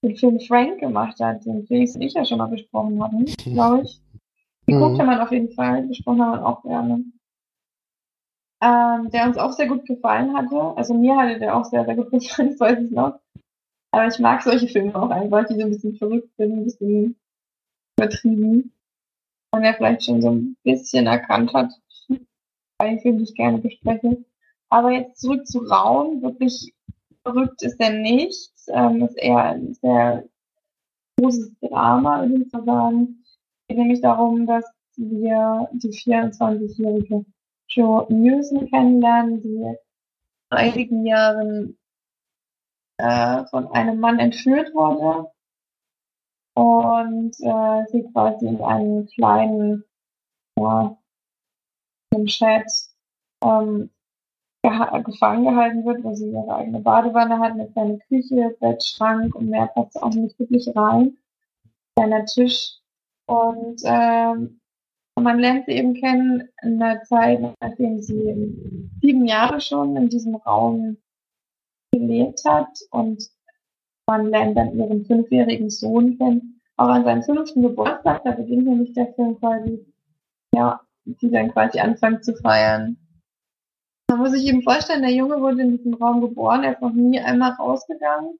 S3: den Film Frank gemacht hat, den Felix und ich ja schon mal besprochen hatten, [laughs] glaube ich. Geguckt mhm. haben wir auf jeden Fall, besprochen haben wir auch gerne. Ähm, der uns auch sehr gut gefallen hatte. Also mir hatte der auch sehr, sehr gut gefallen, [laughs] das weiß ich noch. Aber ich mag solche Filme auch einfach, die so ein bisschen verrückt sind, ein bisschen übertrieben. Man ja vielleicht schon so ein bisschen erkannt hat, ich Film, die ich gerne bespreche. Aber jetzt zurück zu Raum. Wirklich verrückt ist er nicht. Ähm, ist eher ein sehr großes Drama, würde ich mal sagen. Es geht nämlich darum, dass wir die 24-jährige Joe Newsom kennenlernen, die vor einigen Jahren äh, von einem Mann entführt wurde und äh, sie quasi in einem kleinen ja, im Chat ähm, geha gefangen gehalten wird, wo sie ihre eigene Badewanne hat, eine kleine Küche, Bettschrank und mehr passt auch nicht wirklich rein. Kleiner Tisch. Und ähm, man lernt sie eben kennen in der Zeit, nachdem sie sieben Jahre schon in diesem Raum gelebt hat und man lernt dann ihren fünfjährigen Sohn kennen. Auch an seinem fünften Geburtstag, da beginnt nämlich der Film quasi, ja, die dann quasi anfangen zu feiern. Man muss sich eben vorstellen, der Junge wurde in diesem Raum geboren, er ist noch nie einmal rausgegangen.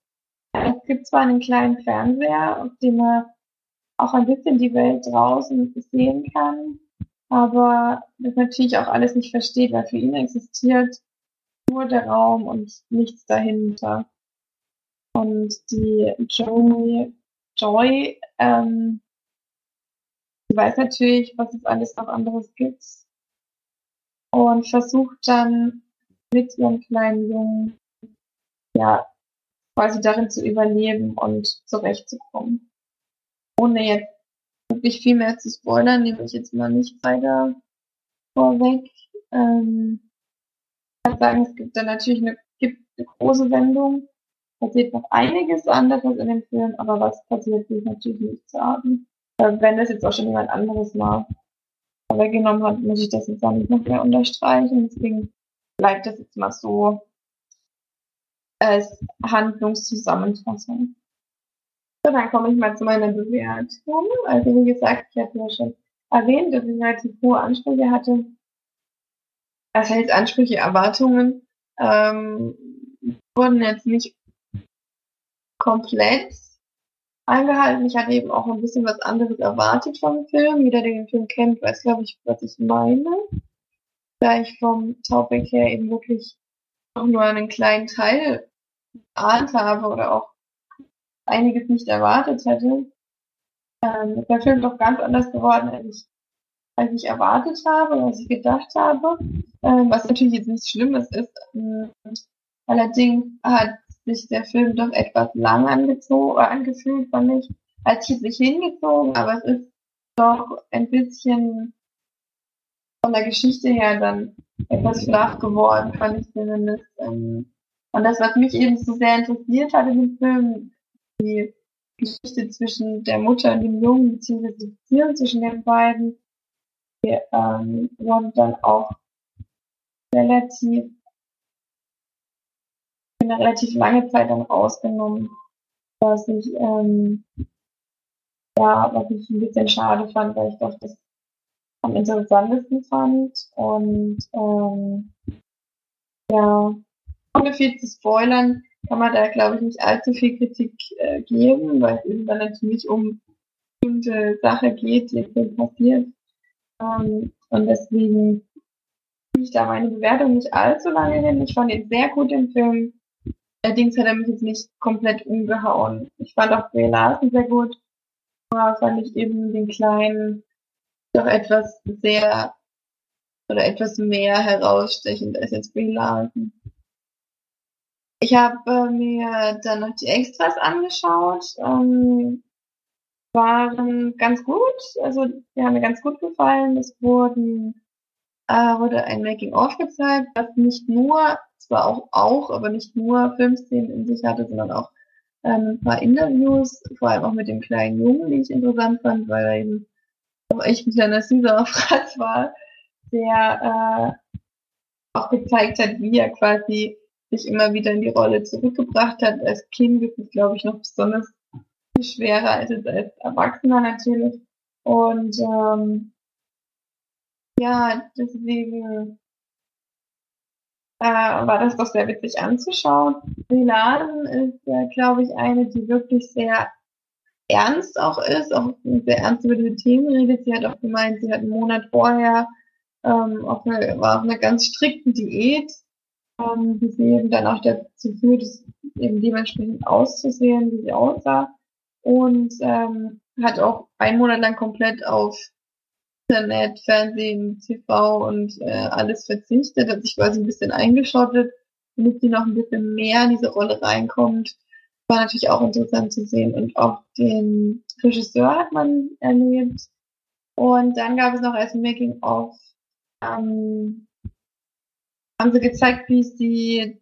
S3: Es gibt zwar einen kleinen Fernseher, auf dem er auch ein bisschen die Welt draußen sehen kann, aber das natürlich auch alles nicht versteht, weil für ihn existiert nur der Raum und nichts dahinter. Und die Joey, Joy, ähm, sie weiß natürlich, was es alles noch anderes gibt und versucht dann mit ihrem kleinen Jungen, ja, quasi darin zu überleben und zurechtzukommen. Ohne jetzt wirklich viel mehr zu spoilern, nehme ich jetzt mal nicht weiter vorweg. Ähm, kann sagen, es gibt dann natürlich eine, gibt eine große Wendung. Passiert noch einiges anderes in dem Film, aber was passiert, will ich natürlich nicht sagen. Äh, wenn das jetzt auch schon jemand anderes mal weggenommen hat, muss ich das jetzt auch nicht noch mehr unterstreichen. Deswegen bleibt das jetzt mal so als Handlungszusammenfassung. So, dann komme ich mal zu meiner Bewertung. Also wie gesagt, ich hatte ja schon erwähnt, dass ich relativ hohe Ansprüche hatte das heißt Ansprüche, Erwartungen ähm, wurden jetzt nicht komplett angehalten. Ich hatte eben auch ein bisschen was anderes erwartet vom Film. Jeder, der den Film kennt, weiß, glaube ich, was ich meine. Da ich vom Topic her eben wirklich auch nur einen kleinen Teil geahnt habe oder auch einiges nicht erwartet hätte, ähm, ist der Film doch ganz anders geworden, als ich, als ich erwartet habe, als ich gedacht habe. Ähm, was natürlich jetzt nichts Schlimmes ist. Ähm, allerdings hat sich der Film doch etwas lang angezogen, äh, angefühlt, fand ich. Als ich sich hingezogen, aber es ist doch ein bisschen von der Geschichte her dann etwas flach geworden, fand ich zumindest. Ähm, und das, was mich eben so sehr interessiert hat in dem Film, die Geschichte zwischen der Mutter und dem Jungen, beziehungsweise die Beziehung zwischen den beiden, die ähm, wurden dann auch relativ eine relativ lange Zeit dann rausgenommen, was ich ähm, ja, was ich ein bisschen schade fand, weil ich doch das am interessantesten fand und ähm, ja, ohne viel zu spoilern, kann man da glaube ich nicht allzu viel Kritik äh, geben, weil es dann natürlich um bestimmte Sache geht, die jetzt passiert. Ähm, und deswegen ich da meine Bewertung nicht allzu lange hin. Ich fand ihn sehr gut im Film. Allerdings hat er mich jetzt nicht komplett umgehauen. Ich fand auch Brie Larson sehr gut. Aber fand ich eben den kleinen doch etwas sehr oder etwas mehr herausstechend als jetzt Brie Larson. Ich habe äh, mir dann noch die Extras angeschaut. Ähm, waren ganz gut. Also die haben mir ganz gut gefallen. Es wurden äh, wurde ein Making-of gezeigt, was nicht nur zwar auch, auch, aber nicht nur Filmszenen in sich hatte, sondern auch ähm, ein paar Interviews, vor allem auch mit dem kleinen Jungen, die ich interessant fand, weil er eben auch echt ein kleiner süßer Fratz war, der äh, auch gezeigt hat, wie er quasi sich immer wieder in die Rolle zurückgebracht hat. Als Kind ist es, glaube ich, noch besonders schwerer als als Erwachsener natürlich. Und ähm, ja, deswegen äh, war das doch sehr witzig anzuschauen. Laden ist, äh, glaube ich, eine, die wirklich sehr ernst auch ist, auch sehr ernst über diese Themen redet. Sie hat auch gemeint, sie hat einen Monat vorher ähm, auf eine, war auf einer ganz strikten Diät, ähm, die sie dann auch dazu führt, eben dementsprechend auszusehen, wie sie aussah. Und ähm, hat auch einen Monat lang komplett auf Internet, Fernsehen, TV und äh, alles verzichtet, hat sich quasi ein bisschen eingeschottet, damit sie noch ein bisschen mehr in diese Rolle reinkommt. War natürlich auch interessant zu sehen und auch den Regisseur hat man erlebt. Und dann gab es noch als Making-of, ähm, haben sie gezeigt, wie sie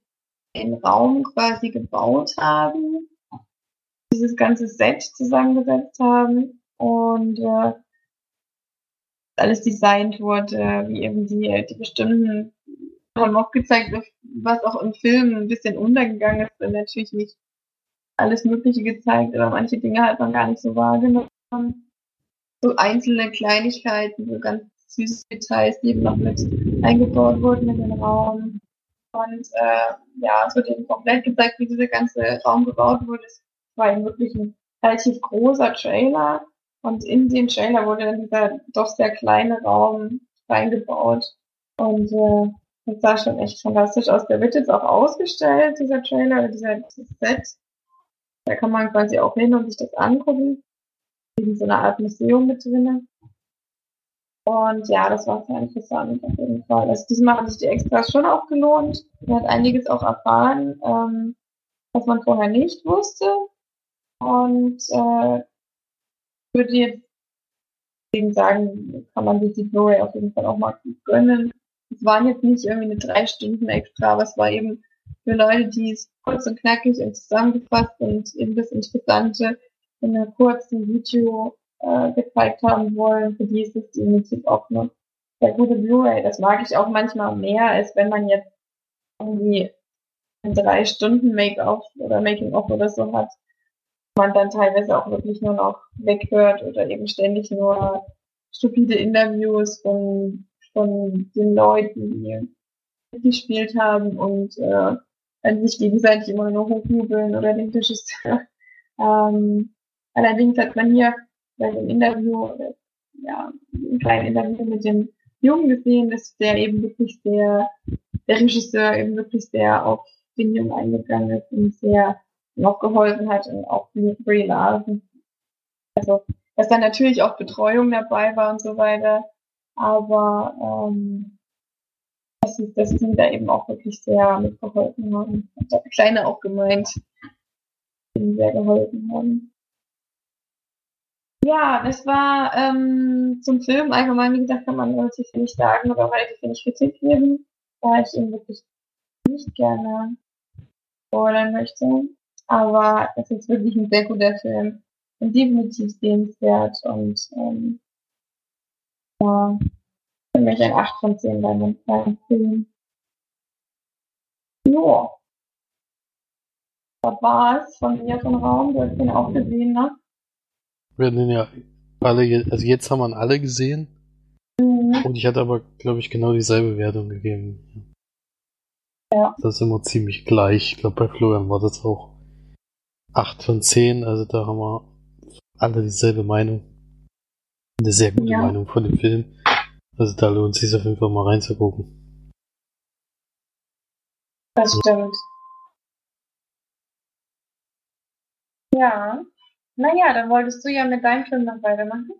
S3: den Raum quasi gebaut haben, dieses ganze Set zusammengesetzt haben und äh, alles designt wurde, wie eben die, die bestimmten haben auch gezeigt, was auch im Film ein bisschen untergegangen ist, und natürlich nicht alles Mögliche gezeigt, aber manche Dinge hat man gar nicht so wahrgenommen. So einzelne Kleinigkeiten, so ganz süße Details, eben noch mit eingebaut wurden in den Raum. Und äh, ja, es wird eben komplett gezeigt, wie dieser ganze Raum gebaut wurde. Es war eben wirklich ein relativ großer Trailer und in den Trailer wurde dann dieser doch sehr kleine Raum reingebaut. Und äh, das sah schon echt fantastisch aus. Der wird jetzt auch ausgestellt, dieser Trailer, dieser Set. Da kann man quasi auch hin und sich das angucken. In so einer Art Museum mit drinnen. Und ja, das war sehr interessant auf jeden Fall. Also diesmal haben sich die Extras schon auch gelohnt. Man hat einiges auch erfahren, ähm, was man vorher nicht wusste. Und äh, würde jetzt deswegen sagen, kann man sich die Blu-ray auf jeden Fall auch mal gönnen. Es waren jetzt nicht irgendwie eine drei Stunden extra, aber es war eben für Leute, die es kurz und knackig und zusammengefasst und eben das Interessante in einem kurzen Video äh, gezeigt haben wollen, für die ist es definitiv auch eine sehr gute Blu-ray. Das mag ich auch manchmal mehr, als wenn man jetzt irgendwie ein drei Stunden Make-off oder Making-off oder so hat man dann teilweise auch wirklich nur noch weghört oder eben ständig nur stupide Interviews von, von den Leuten, die gespielt haben und äh, sich gegenseitig immer nur hochjubeln oder den Regisseur. Ähm, Allerdings hat man hier bei dem Interview, ja, ein kleines Interview mit dem Jungen gesehen, dass der eben wirklich sehr, der Regisseur eben wirklich sehr auf den Jungen eingegangen ist und sehr noch geholfen hat und auch Brie Larson. Also, dass da natürlich auch Betreuung dabei war und so weiter, aber ähm, dass, dass die da eben auch wirklich sehr mitgeholfen haben. Hat der Kleine auch gemeint, ihnen sehr geholfen haben. Ja, das war ähm, zum Film allgemein, wie gesagt, kann man relativ wenig sagen oder relativ wenig Kritik geben, da ich ihn wirklich nicht gerne spoilern möchte. Aber es ist wirklich ein sehr guter Film und definitiv sehenswert und ähm, ja, für mich ein 8 von 10 bei einem Film. Ja. Das war's von mir vom Raum. Du hast den auch gesehen, ne?
S1: Wir hatten den ja alle, also jetzt haben wir ihn alle gesehen.
S3: Mhm.
S1: Und ich hatte aber, glaube ich, genau dieselbe Wertung gegeben.
S3: Ja.
S1: Das ist immer ziemlich gleich. Ich glaube, bei Florian war das auch 8 von 10. Also da haben wir alle dieselbe Meinung. Eine sehr gute
S3: Ja.
S1: Meinung von dem Film. Also da lohnt es sich auf jeden Fall mal reinzugucken.
S3: Das stimmt. Ja. Naja, dann wolltest du ja mit deinem Film noch weitermachen.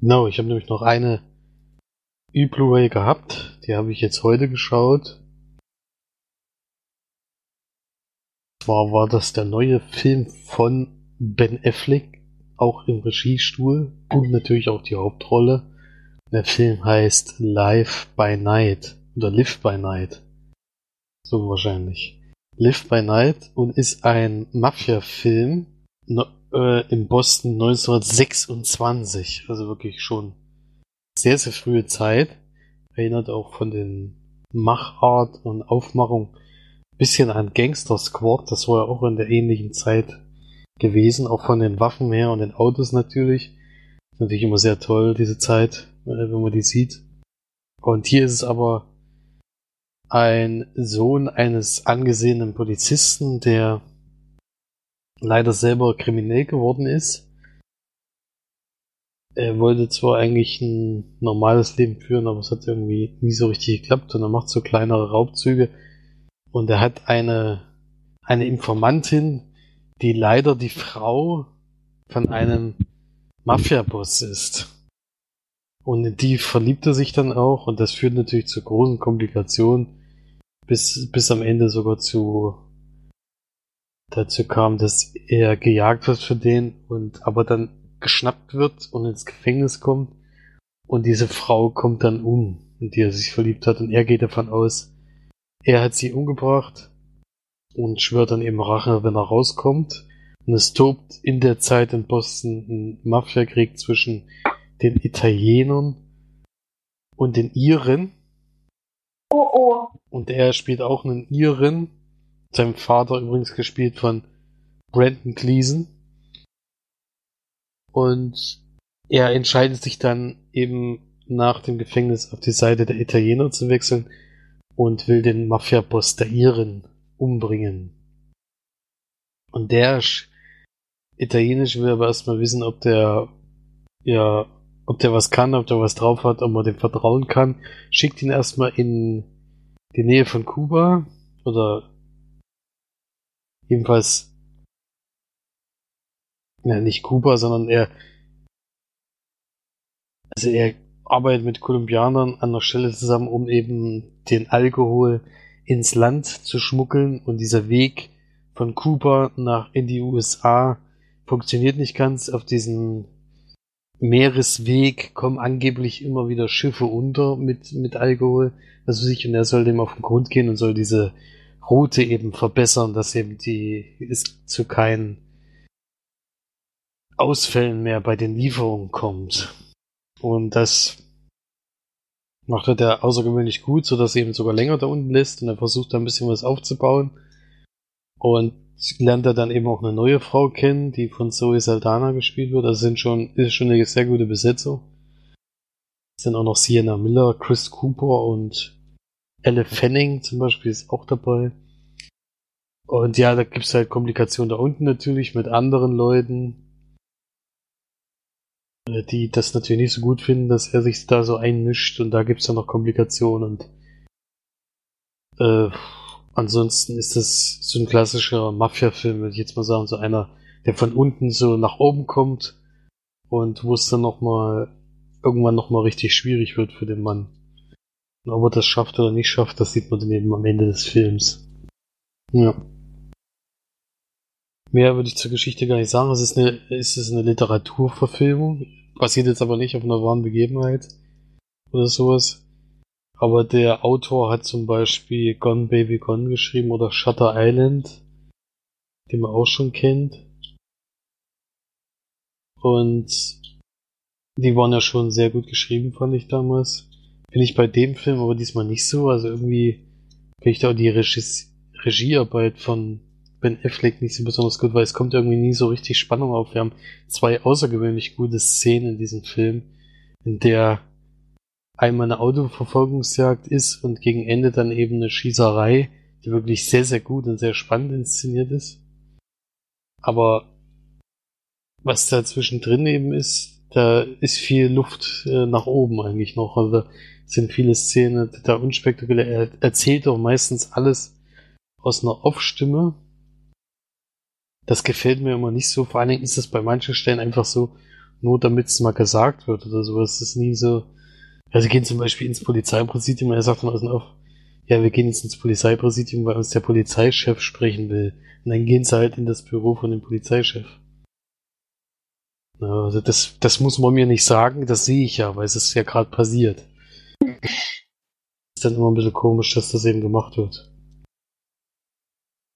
S1: Genau, ich habe nämlich noch eine E-Blu-ray gehabt. Die habe ich jetzt heute geschaut. Zwar war das der neue Film von Ben Affleck, auch im Regiestuhl und natürlich auch die Hauptrolle. Der Film heißt Live by Night oder Live by Night. So wahrscheinlich. Live by Night und ist ein Mafia-Film no, äh, in Boston 1926. Also wirklich schon sehr, sehr frühe Zeit. Erinnert auch von den Machart und Aufmachung bisschen an Gangster Squad. Das war ja auch in der ähnlichen Zeit gewesen. Auch von den Waffen her und den Autos natürlich. Natürlich immer sehr toll, diese Zeit, äh, wenn man die sieht. Und hier ist es aber ein Sohn eines angesehenen Polizisten, der leider selber kriminell geworden ist. Er wollte zwar eigentlich ein normales Leben führen, aber es hat irgendwie nie so richtig geklappt und er macht so kleinere Raubzüge. Und er hat eine, eine Informantin, die leider die Frau von einem Mafia-Boss ist. Und in die verliebt er sich dann auch und das führt natürlich zu großen Komplikationen, bis, bis am Ende sogar zu dazu kam, dass er gejagt wird für den und aber dann geschnappt wird und ins Gefängnis kommt und diese Frau kommt dann um, in die er sich verliebt hat und er geht davon aus, er hat sie umgebracht und schwört dann eben Rache, wenn er rauskommt. Und es tobt in der Zeit in Boston ein Mafiakrieg zwischen den Italienern und den Iren.
S3: Oh oh.
S1: Und er spielt auch einen Iren. Sein Vater übrigens gespielt von Brandon Gleason. Und er entscheidet sich dann eben nach dem Gefängnis auf die Seite der Italiener zu wechseln und will den Mafia-Boss der Iren umbringen. Und der Sch- Italienisch will aber erstmal wissen, ob der ja, ob der was kann, ob der was drauf hat, ob man dem vertrauen kann. Schickt ihn erstmal in die Nähe von Kuba oder jedenfalls ja, nicht Kuba, sondern er also er arbeitet mit Kolumbianern an der Stelle zusammen, um eben den Alkohol ins Land zu schmuggeln und dieser Weg von Kuba nach in die USA funktioniert nicht ganz. Auf diesem Meeresweg kommen angeblich immer wieder Schiffe unter mit, mit Alkohol. Also sich, und er soll dem auf den Grund gehen und soll diese Route eben verbessern, dass eben die, es zu keinen Ausfällen mehr bei den Lieferungen kommt. Und das macht er da außergewöhnlich gut, so dass er eben sogar länger da unten lässt und er versucht da ein bisschen was aufzubauen. Und lernt er dann eben auch eine neue Frau kennen, die von Zoe Saldana gespielt wird. Also sind schon, ist schon eine sehr gute Besetzung. Es sind auch noch Sienna Miller, Chris Cooper und Elle Fanning zum Beispiel ist auch dabei. Und ja, da gibt's halt Komplikationen da unten natürlich mit anderen Leuten. äh, die das natürlich nicht so gut finden, dass er sich da so einmischt und da gibt's dann noch Komplikationen und äh, ansonsten ist das so ein klassischer Mafia-Film, würde ich jetzt mal sagen, so einer, der von unten so nach oben kommt und wo es dann nochmal irgendwann nochmal richtig schwierig wird für den Mann. Ob er das schafft oder nicht schafft, das sieht man dann eben am Ende des Films. Ja. Mehr würde ich zur Geschichte gar nicht sagen. Es ist eine, es ist eine Literaturverfilmung. Basiert jetzt aber nicht auf einer wahren Begebenheit oder sowas. Aber der Autor hat zum Beispiel Gone Baby Gone geschrieben oder Shutter Island, den man auch schon kennt. Und die waren ja schon sehr gut geschrieben, fand ich damals. Finde ich bei dem Film aber diesmal nicht so. Also irgendwie finde ich da auch die Regie Regiearbeit von Ben Affleck nicht so besonders gut, weil es kommt irgendwie nie so richtig Spannung auf. Wir haben zwei außergewöhnlich gute Szenen in diesem Film, in der einmal eine Autoverfolgungsjagd ist und gegen Ende dann eben eine Schießerei, die wirklich sehr, sehr gut und sehr spannend inszeniert ist. Aber was da zwischendrin eben ist, da ist viel Luft äh, nach oben eigentlich noch. Also sind viele Szenen da unspektakulär. Er erzählt doch meistens alles aus einer Off-Stimme das gefällt mir immer nicht so. Vor allen Dingen ist das bei manchen Stellen einfach so, nur damit es mal gesagt wird oder so. Es ist nie so. Also gehen zum Beispiel ins Polizeipräsidium und er sagt dann außen auf, ja, wir gehen jetzt ins Polizeipräsidium, weil uns der Polizeichef sprechen will. Und dann gehen sie halt in das Büro von dem Polizeichef. Also das, das muss man mir nicht sagen, das sehe ich ja, weil es ist ja gerade passiert. Ist dann immer ein bisschen komisch, dass das eben gemacht wird.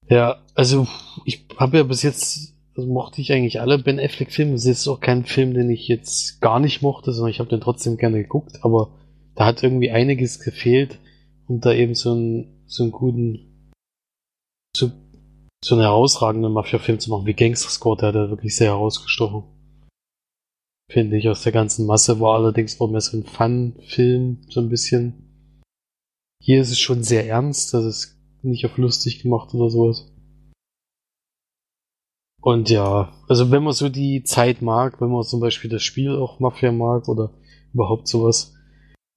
S1: Ja, also ich habe ja bis jetzt, also mochte ich eigentlich alle Ben Affleck-Filme. Es ist auch kein Film, den ich jetzt gar nicht mochte, sondern ich habe den trotzdem gerne geguckt, aber da hat irgendwie einiges gefehlt, um da eben so einen, so einen guten, so, so einen herausragenden Mafia-Film zu machen, wie Gangster Squad, der hat da wirklich sehr herausgestochen. Finde ich, aus der ganzen Masse war allerdings auch mehr so ein Fun-Film, so ein bisschen. Hier ist es schon sehr ernst, das ist nicht auf lustig gemacht oder sowas. Und ja, also wenn man so die Zeit mag, wenn man zum Beispiel das Spiel auch Mafia mag oder überhaupt sowas,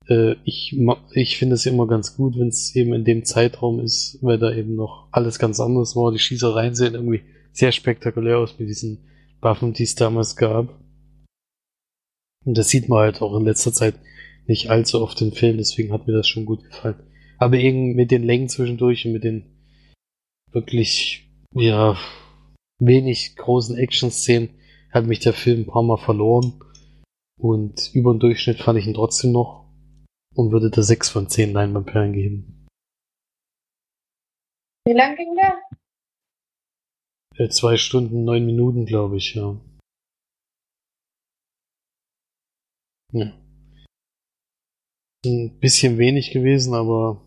S1: äh, ich, ich finde es immer ganz gut, wenn es eben in dem Zeitraum ist, weil da eben noch alles ganz anders war. Die Schießereien sehen irgendwie sehr spektakulär aus mit diesen Waffen, die es damals gab. Und das sieht man halt auch in letzter Zeit nicht allzu oft in Filmen, deswegen hat mir das schon gut gefallen. Aber eben mit den Längen zwischendurch und mit den wirklich, ja, wenig großen Action-Szenen hat mich der Film ein paar Mal verloren. Und über den Durchschnitt fand ich ihn trotzdem noch und würde da 6 von 10 Leinwandperlen geben.
S3: Wie lang ging der?
S1: Äh, zwei Stunden, neun Minuten, glaube ich, ja. Ja. Ein bisschen wenig gewesen, aber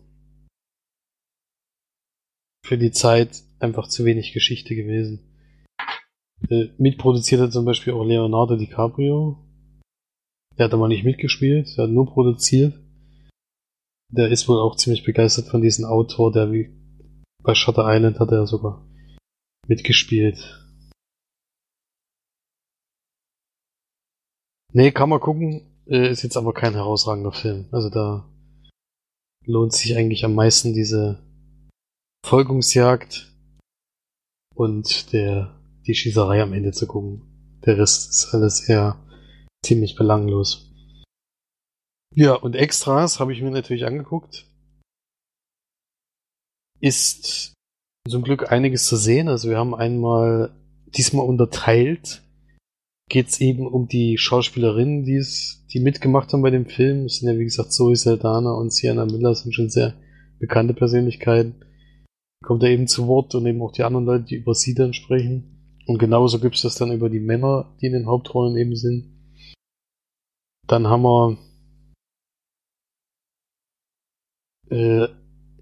S1: für die Zeit einfach zu wenig Geschichte gewesen. Äh, mitproduziert hat zum Beispiel auch Leonardo DiCaprio. Der hat aber nicht mitgespielt, der hat nur produziert. Der ist wohl auch ziemlich begeistert von diesem Autor, der wie bei Shutter Island hat er sogar mitgespielt. Nee, kann man gucken. Äh, ist jetzt aber kein herausragender Film. Also da lohnt sich eigentlich am meisten diese Folgungsjagd und der, die Schießerei am Ende zu gucken. Der Rest ist alles eher ziemlich belanglos. Ja, und Extras habe ich mir natürlich angeguckt. Ist zum Glück einiges zu sehen. Also wir haben einmal diesmal unterteilt. Geht es eben um die Schauspielerinnen, die es, die mitgemacht haben bei dem Film. Es sind ja wie gesagt Zoe Saldana und Sienna Miller sind schon sehr bekannte Persönlichkeiten kommt er eben zu Wort und eben auch die anderen Leute, die über sie dann sprechen. Und genauso gibt es das dann über die Männer, die in den Hauptrollen eben sind. Dann haben wir äh,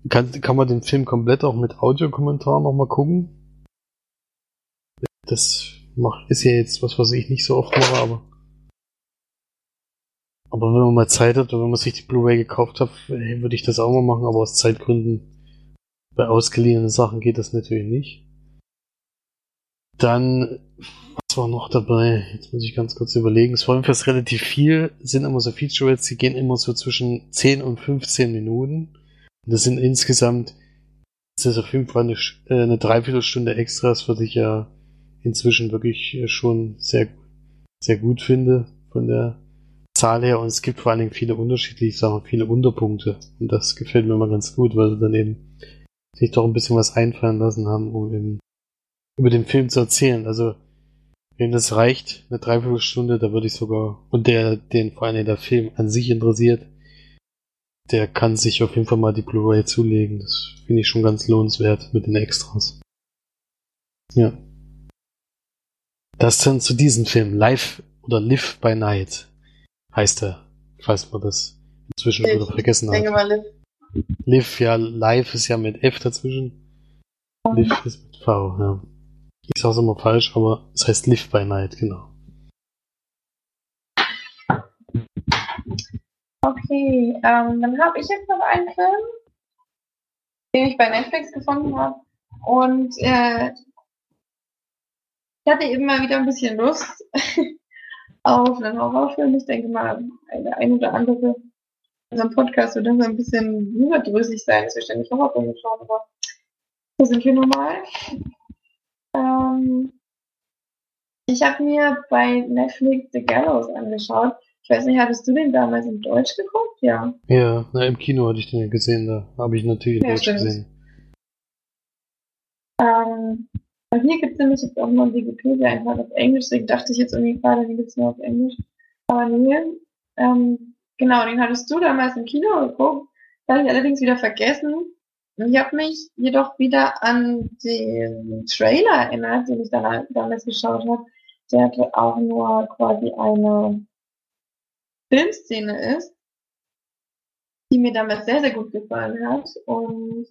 S1: kann, kann man den Film komplett auch mit Audiokommentar nochmal gucken. Das mach, ist ja jetzt was, was ich nicht so oft mache, aber aber wenn man mal Zeit hat oder wenn man sich die Blu-ray gekauft hat, würde ich das auch mal machen, aber aus Zeitgründen bei ausgeliehenen Sachen geht das natürlich nicht. Dann, was war noch dabei? Jetzt muss ich ganz kurz überlegen. Es war jedenfalls relativ viel, sind immer so Features, die gehen immer so zwischen 10 und 15 Minuten. Und das sind insgesamt, das ist auf jeden Fall eine, äh, eine Dreiviertelstunde Extras, was ich ja inzwischen wirklich äh, schon sehr, sehr gut finde von der Zahl her. Und es gibt vor allen Dingen viele unterschiedliche Sachen, viele Unterpunkte. Und das gefällt mir mal ganz gut, weil sie dann eben sich doch ein bisschen was einfallen lassen haben, um eben über den Film zu erzählen. Also, wenn das reicht, eine Dreiviertelstunde, da würde ich sogar, und der, den vor allem der Film an sich interessiert, der kann sich auf jeden Fall mal die Blu-ray zulegen. Das finde ich schon ganz lohnenswert mit den Extras. Ja. Das dann zu diesem Film. Live oder Live by Night heißt er. Falls man das inzwischen
S3: Live.
S1: wieder vergessen
S3: Ich denke
S1: hat.
S3: mal, Liv.
S1: Live, ja, live ist ja mit F dazwischen. Live ist mit V, ja. Ich sag's immer falsch, aber es heißt Live by Night, genau.
S3: Okay, ähm, dann habe ich jetzt noch einen Film, den ich bei Netflix gefunden habe. Und äh, ich hatte eben mal wieder ein bisschen Lust [laughs] auf einen Horrorfilm. Ich denke mal, der ein oder andere in unserem Podcast wird dann so ein bisschen überdrüssig sein, dass wir ständig Horrorfilme schauen, aber so sind wir normal. Ähm, ich habe mir bei Netflix The Gallows angeschaut. Ich weiß nicht, hattest du den damals in Deutsch geguckt? Ja.
S1: Ja, na, im Kino hatte ich den ja gesehen, da habe ich natürlich in
S3: Ja,
S1: Deutsch
S3: stimmt.
S1: gesehen.
S3: Hier gibt es nämlich jetzt auch noch einen Wikipedia-Eintrag auf Englisch, deswegen dachte ich jetzt irgendwie gerade, den gibt es nur auf Englisch. Aber nee, ähm, genau, den hattest du damals im Kino geguckt, habe ich allerdings wieder vergessen. Ich habe mich jedoch wieder an den Trailer erinnert, den ich dann damals geschaut habe. Der auch nur quasi eine Filmszene ist, die mir damals sehr, sehr gut gefallen hat. Und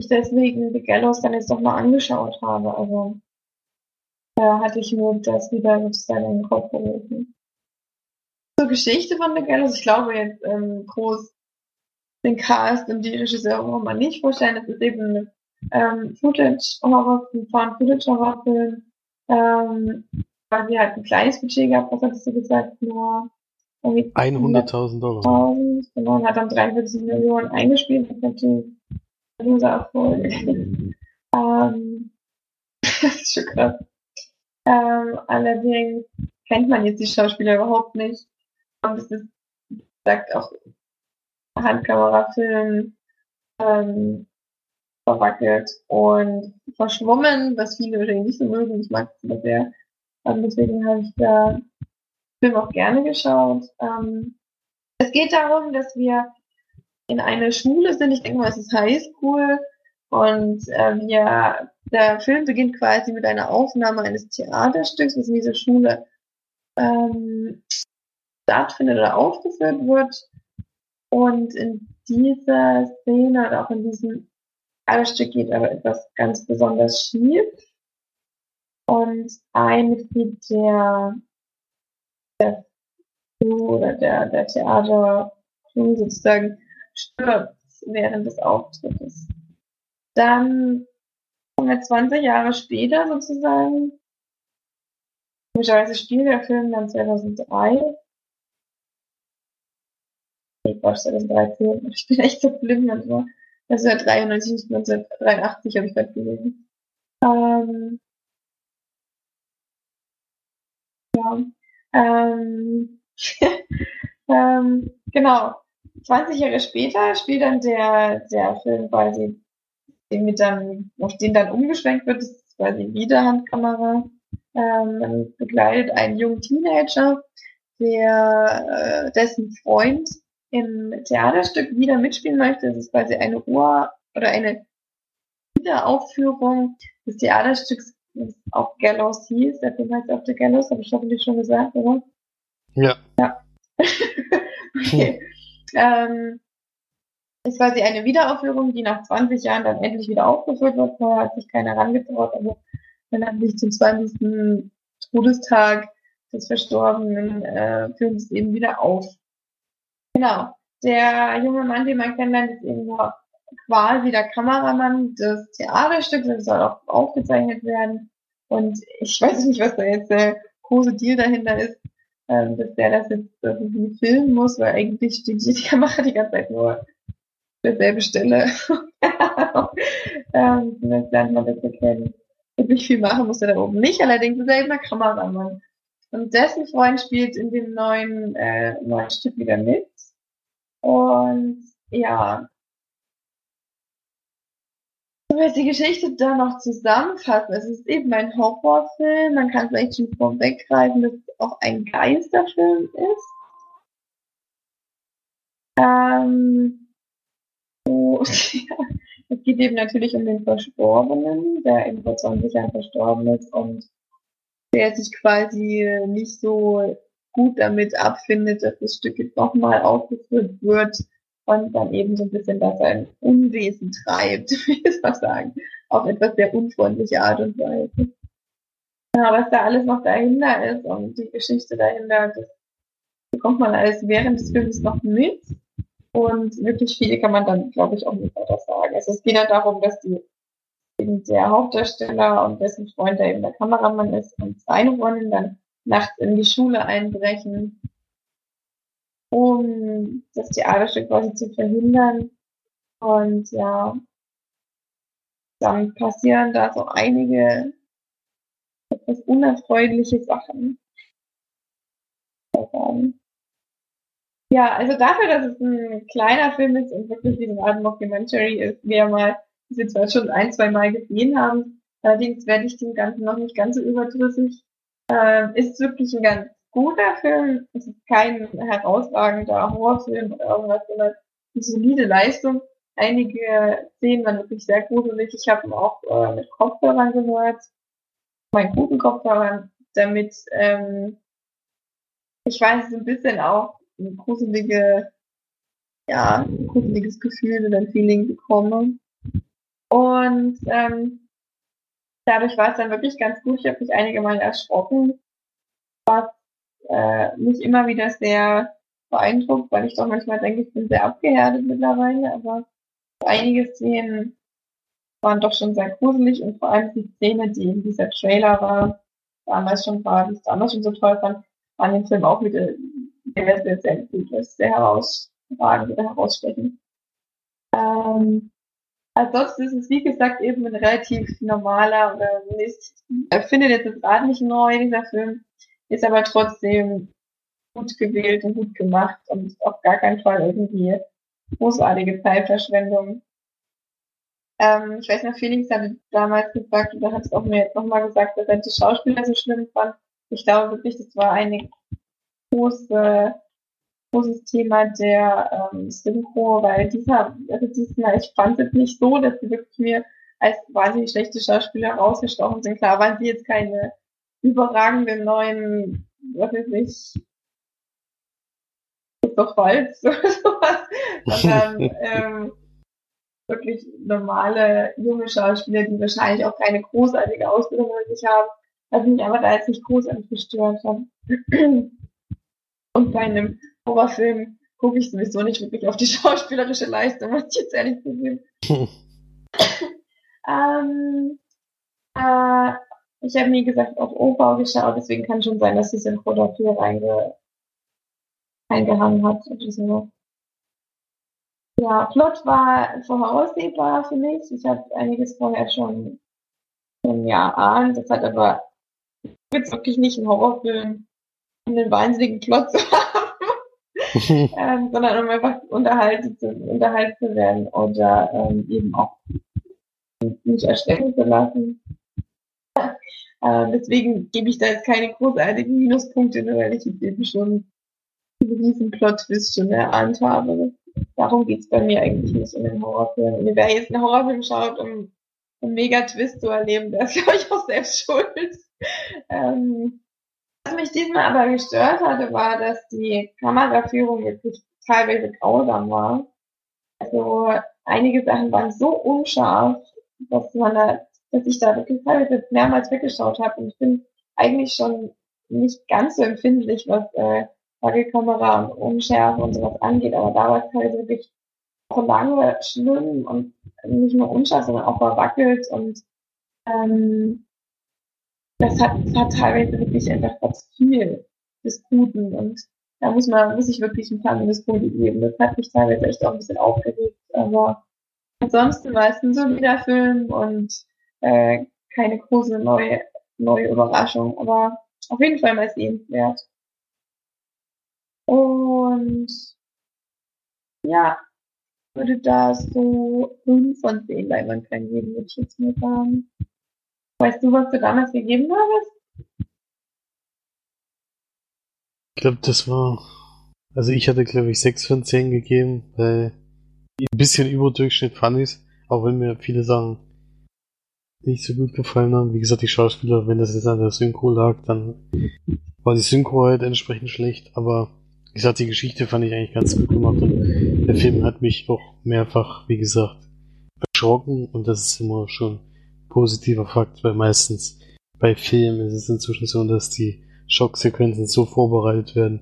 S3: ich deswegen The Gallows dann jetzt doch mal angeschaut habe. Also da hatte ich mir das wieder sozusagen in den Kopf gerufen. Zur Geschichte von The Gallows, ich glaube jetzt ähm, groß den Cast und die Regisseure braucht man nicht vorstellen. Es ist eben ein ähm, Footage-Horrorfilm, Found-Footage-Horrorfilm, ähm, weil sie halt ein kleines Budget gehabt, was hattest du gesagt, nur irgendwie
S1: 100.000 Dollar.
S3: 100.000, genau, und hat dann 43 Millionen eingespielt, das ist natürlich ein großer Erfolg. [laughs] ähm, [laughs] das ist schon krass. Ähm, allerdings kennt man jetzt die Schauspieler überhaupt nicht. Und es ist, wie gesagt, auch Handkamerafilm ähm, verwackelt und verschwommen, was viele wahrscheinlich nicht so mögen. Ich mag es aber sehr. Ähm, deswegen habe ich da Film auch gerne geschaut. Ähm, es geht darum, dass wir in eine Schule sind. Ich denke mal, es ist Highschool. Und äh, wir, der Film beginnt quasi mit einer Aufnahme eines Theaterstücks, das in dieser Schule ähm, stattfindet oder aufgeführt wird. Und in dieser Szene oder auch in diesem Theaterstück geht aber etwas ganz besonders schief. Und ein Mitglied der, der oder der, der Theatercrew sozusagen stirbt während des Auftrittes. Dann kommen wir 20 Jahre später sozusagen. Komischerweise spielt der Film dann 2003. Nee, Quatsch, 2013. Ich bin echt so blind manchmal. Das ist ja 93, nicht 1983, habe ich gerade gelesen. Ähm, ja. Ähm, [laughs] ähm, genau. 20 Jahre später spielt dann der, der Film quasi, den mit dann, auf den dann umgeschwenkt wird, das ist quasi Wiederhandkamera. Ähm, man begleitet einen jungen Teenager, der, äh, dessen Freund im Theaterstück wieder mitspielen möchte. Das ist quasi eine Ur- oder eine Wiederaufführung des Theaterstücks, das auch Gallows hieß. Der Film heißt auch The Gallows, habe ich hoffentlich schon gesagt, oder?
S1: Ja. [laughs]
S3: okay. Ähm, ist quasi eine Wiederaufführung, die nach 20 Jahren dann endlich wieder aufgeführt wird. Vorher hat sich keiner herangetraut, aber dann hat sich zum 20. Todestag des Verstorbenen äh, führen sie es eben wieder auf. Genau. Der junge Mann, den man kennenlernt, ist eben quasi der Kameramann des Theaterstücks. Das soll auch aufgezeichnet werden. Und ich weiß nicht, was da jetzt der große Deal dahinter ist, ähm, dass der das jetzt irgendwie filmen muss, weil eigentlich steht die Kamera die ganze Zeit nur derselbe Stelle. [laughs] ähm, das lernt man das erkennen. Wirklich viel machen muss er da oben nicht, allerdings ist er eben ein Kameramann. Und dessen Freund spielt in dem neuen, äh, neuen Stück wieder mit. Und ja, will die Geschichte da noch zusammenfassen. Es ist eben ein Horrorfilm. Man kann vielleicht schon vorweggreifen, dass es auch ein Geisterfilm ist. Ähm, so, [laughs] ja. Es geht eben natürlich um den Verstorbenen, der eben vor 20 Jahren verstorben ist und der sich quasi nicht so gut damit abfindet, dass das Stück jetzt nochmal aufgeführt wird und dann eben so ein bisschen da sein Unwesen treibt, [laughs] wie ich mal sagen, auf etwas sehr unfreundliche Art und Weise. Ja, was da alles noch dahinter ist und die Geschichte dahinter, das bekommt man alles während des Films noch mit. Und wirklich viel kann man dann, glaube ich, auch nicht weiter sagen. Also es geht ja darum, dass die eben der Hauptdarsteller und dessen Freund, der eben der Kameramann ist, und seine Freundin dann nachts in die Schule einbrechen um das Theaterstück quasi zu verhindern. Und ja, dann passieren da so einige etwas unerfreuliche Sachen. Ja, also dafür, dass es ein kleiner Film ist und wirklich eine Art Mockumentary ist, wir mal diese zwar schon ein, zwei Mal gesehen haben, allerdings werde ich dem Ganzen noch nicht ganz so überdrüssig. Äh, ist wirklich ein ganz guter Film. Ist kein herausragender Horrorfilm oder irgendwas, sondern eine solide Leistung. Einige Szenen waren wirklich sehr gruselig. Ich habe ihn auch äh, mit Kopfhörern gehört. Meinen guten Kopfhörern, damit ähm, ich weiß, so ein bisschen auch ein gruselige, ja, ein gruseliges Gefühl oder ein Feeling bekomme. Und ähm, dadurch war es dann wirklich ganz gut. Ich habe mich einige Mal erschrocken, was äh, mich immer wieder sehr beeindruckt, weil ich doch manchmal denke, ich bin sehr abgehärtet mittlerweile, aber einige Szenen waren doch schon sehr gruselig und vor allem die Szene, die in dieser Trailer war, damals schon war, die ich damals schon so toll fand, war in dem Film auch wieder sehr, sehr, sehr gut, das sehr herausragend oder herausstechend. Ähm, ansonsten ist es, wie gesagt, eben ein relativ normaler oder nicht, er findet jetzt das Rad nicht neu, dieser Film, ist aber trotzdem gut gewählt und gut gemacht und auf gar keinen Fall irgendwie großartige Zeitverschwendung. Ähm, ich weiß noch, Felix hatte damals gesagt, oder hat es auch mir jetzt nochmal gesagt, dass er die Schauspieler so schlimm fand. Ich glaube wirklich, das war eine große, großes Thema der ähm, Synchro, weil dieser, also diesmal, ich fand es nicht so, dass sie wirklich mir als wahnsinnig schlechte Schauspieler rausgestochen sind. Klar waren sie jetzt keine überragenden neuen, was weiß ich, doch Holz [laughs] oder sowas, sondern [laughs] ähm, wirklich normale junge Schauspieler, die wahrscheinlich auch keine großartige Ausbildung mit sich haben, was mich aber da jetzt nicht großartig gestört hat. Und bei einem Horrorfilm gucke ich sowieso nicht wirklich auf die schauspielerische Leistung, was ich jetzt ehrlich zugeben. [laughs] ähm, äh, ich habe nie gesagt auf Opa geschaut, deswegen kann schon sein, dass die Synchro dafür reinge reingehangen hat. So. Ja, Plot war voraussehbar für mich. Ich habe einiges vorher schon, schon ja ahnt. Das hat aber jetzt wirklich nicht ein Horrorfilm einen wahnsinnigen Plot zu haben, [laughs] ähm, sondern um einfach unterhalten zu, unterhalten zu werden oder ähm, eben auch nicht erschrecken zu lassen. Äh, deswegen gebe ich da jetzt keine großartigen Minuspunkte, weil ich jetzt eben schon diesen Plot-Twist schon erahnt habe. Darum geht's bei mir eigentlich nicht in den Horrorfilmen. Wer jetzt einen Horrorfilm schaut, um einen Mega-Twist zu erleben, der ist, [laughs] glaube ich, auch selbst schuld. Ähm, was mich diesmal aber gestört hatte, war, dass die Kameraführung nicht teilweise grausam war. Also einige Sachen waren so unscharf, dass man da dass ich da wirklich teilweise mehrmals weggeschaut habe. Und ich bin eigentlich schon nicht ganz so empfindlich, was äh, und Unschärfe und sowas angeht, aber da war es halt wirklich auch lange schlimm und nicht nur unscharf, sondern auch verwackelt und ähm, das hat, hat teilweise wirklich einfach was viel des Guten und da muss man, muss ich wirklich ein paar Minuspunkte geben. Das hat mich teilweise echt auch ein bisschen aufgeregt, aber ansonsten war es ein solider Film und äh, keine große neue, neue Überraschung, aber auf jeden Fall mal sehenswert. Und ja, würde da so 5 von 10 Leinwandperlen geben, würde ich jetzt mal sagen. Weißt du, was du damals gegeben hast?
S1: Ich glaube, das war. Also ich hatte, glaube ich, 6 von 10 gegeben, weil ein bisschen über Durchschnitt fand ich auch wenn mir viele Sachen nicht so gut gefallen haben. Wie gesagt, die Schauspieler, wenn das jetzt an der Synchro lag, dann war die Synchro halt entsprechend schlecht, aber wie gesagt, die Geschichte fand ich eigentlich ganz gut gemacht und der Film hat mich auch mehrfach, wie gesagt, erschrocken und das ist immer schon positiver Fakt, weil meistens bei Filmen ist es inzwischen so, dass die Schocksequenzen so vorbereitet werden,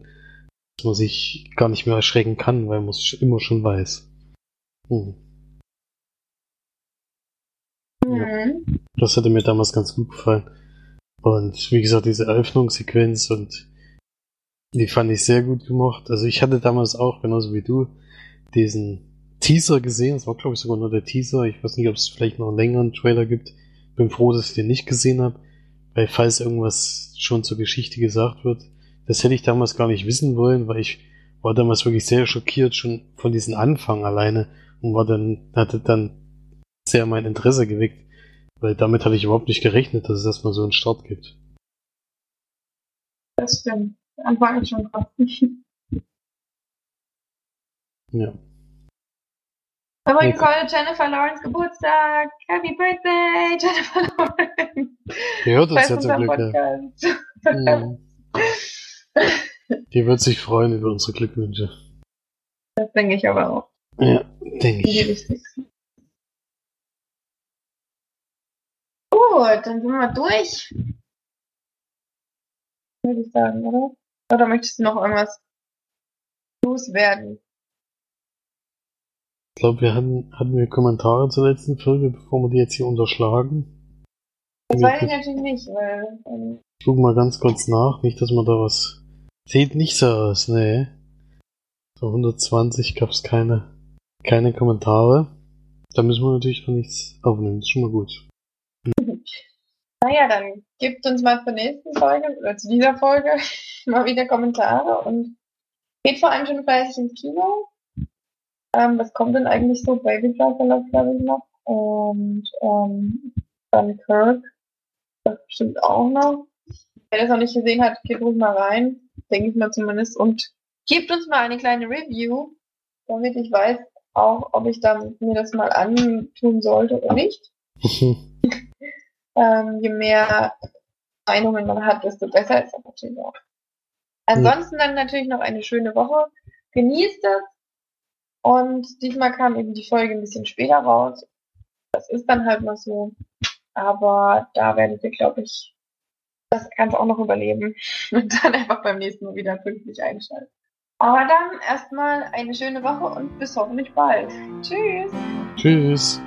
S1: dass man sich gar nicht mehr erschrecken kann, weil man es immer schon weiß. Hm.
S3: Mhm.
S1: Das hatte mir damals ganz gut gefallen. Und wie gesagt, diese Eröffnungssequenz und die fand ich sehr gut gemacht. Also ich hatte damals auch, genauso wie du, diesen Teaser gesehen. Das war, glaube ich, sogar nur der Teaser. Ich weiß nicht, ob es vielleicht noch einen längeren Trailer gibt. Bin froh, dass ich den nicht gesehen habe. Weil falls irgendwas schon zur Geschichte gesagt wird, das hätte ich damals gar nicht wissen wollen, weil ich war damals wirklich sehr schockiert schon von diesem Anfang alleine und war dann, hatte dann sehr mein Interesse geweckt, weil damit hatte ich überhaupt nicht gerechnet, dass es erstmal so einen Start gibt.
S3: Das stimmt. Anfang ist schon krass.
S1: Ja.
S3: Übrigens heute Jennifer Lawrence Geburtstag. Happy Birthday, Jennifer Lawrence.
S1: Die hört uns ja zum Glück. Ja. Mhm. Die wird sich freuen über unsere Glückwünsche.
S3: Das denke ich aber auch.
S1: Ja, denke
S3: Die
S1: ich.
S3: wichtigsten. Gut, dann sind wir durch. Würde ich sagen, oder? Oder möchtest du noch irgendwas loswerden?
S1: Ich glaube, wir hatten, hatten wir Kommentare zur letzten Folge, bevor wir die jetzt hier unterschlagen.
S3: Das weiß ich natürlich nicht, weil ähm,
S1: Ich guck mal ganz kurz nach, nicht, dass man da was. Sieht nicht so aus, nee. So 120 gab's keine, keine Kommentare. Da müssen wir natürlich auch nichts aufnehmen, das ist schon mal gut.
S3: Naja, dann gebt uns mal zur nächsten Folge oder zu dieser Folge [laughs] mal wieder Kommentare und geht vor allem schon fleißig ins Kino. Ähm, was kommt denn eigentlich so? Baby Driver läuft, glaube ich, noch. Und ähm, dann Kirk. Das bestimmt auch noch. Wer das noch nicht gesehen hat, geht ruhig mal rein. Denke ich mal zumindest. Und gebt uns mal eine kleine Review, damit ich weiß auch, ob ich dann mir das mal antun sollte oder nicht. [laughs] Ähm, je mehr Meinungen man hat, desto besser ist das natürlich auch. Ansonsten dann natürlich noch eine schöne Woche. Genießt es. Und diesmal kam eben die Folge ein bisschen später raus. Das ist dann halt mal so. Aber da werdet ihr, glaube ich, das Ganze auch noch überleben. [laughs] Und dann einfach beim nächsten Mal wieder pünktlich einschalten. Aber dann erstmal eine schöne Woche und bis hoffentlich bald. Tschüss.
S1: Tschüss.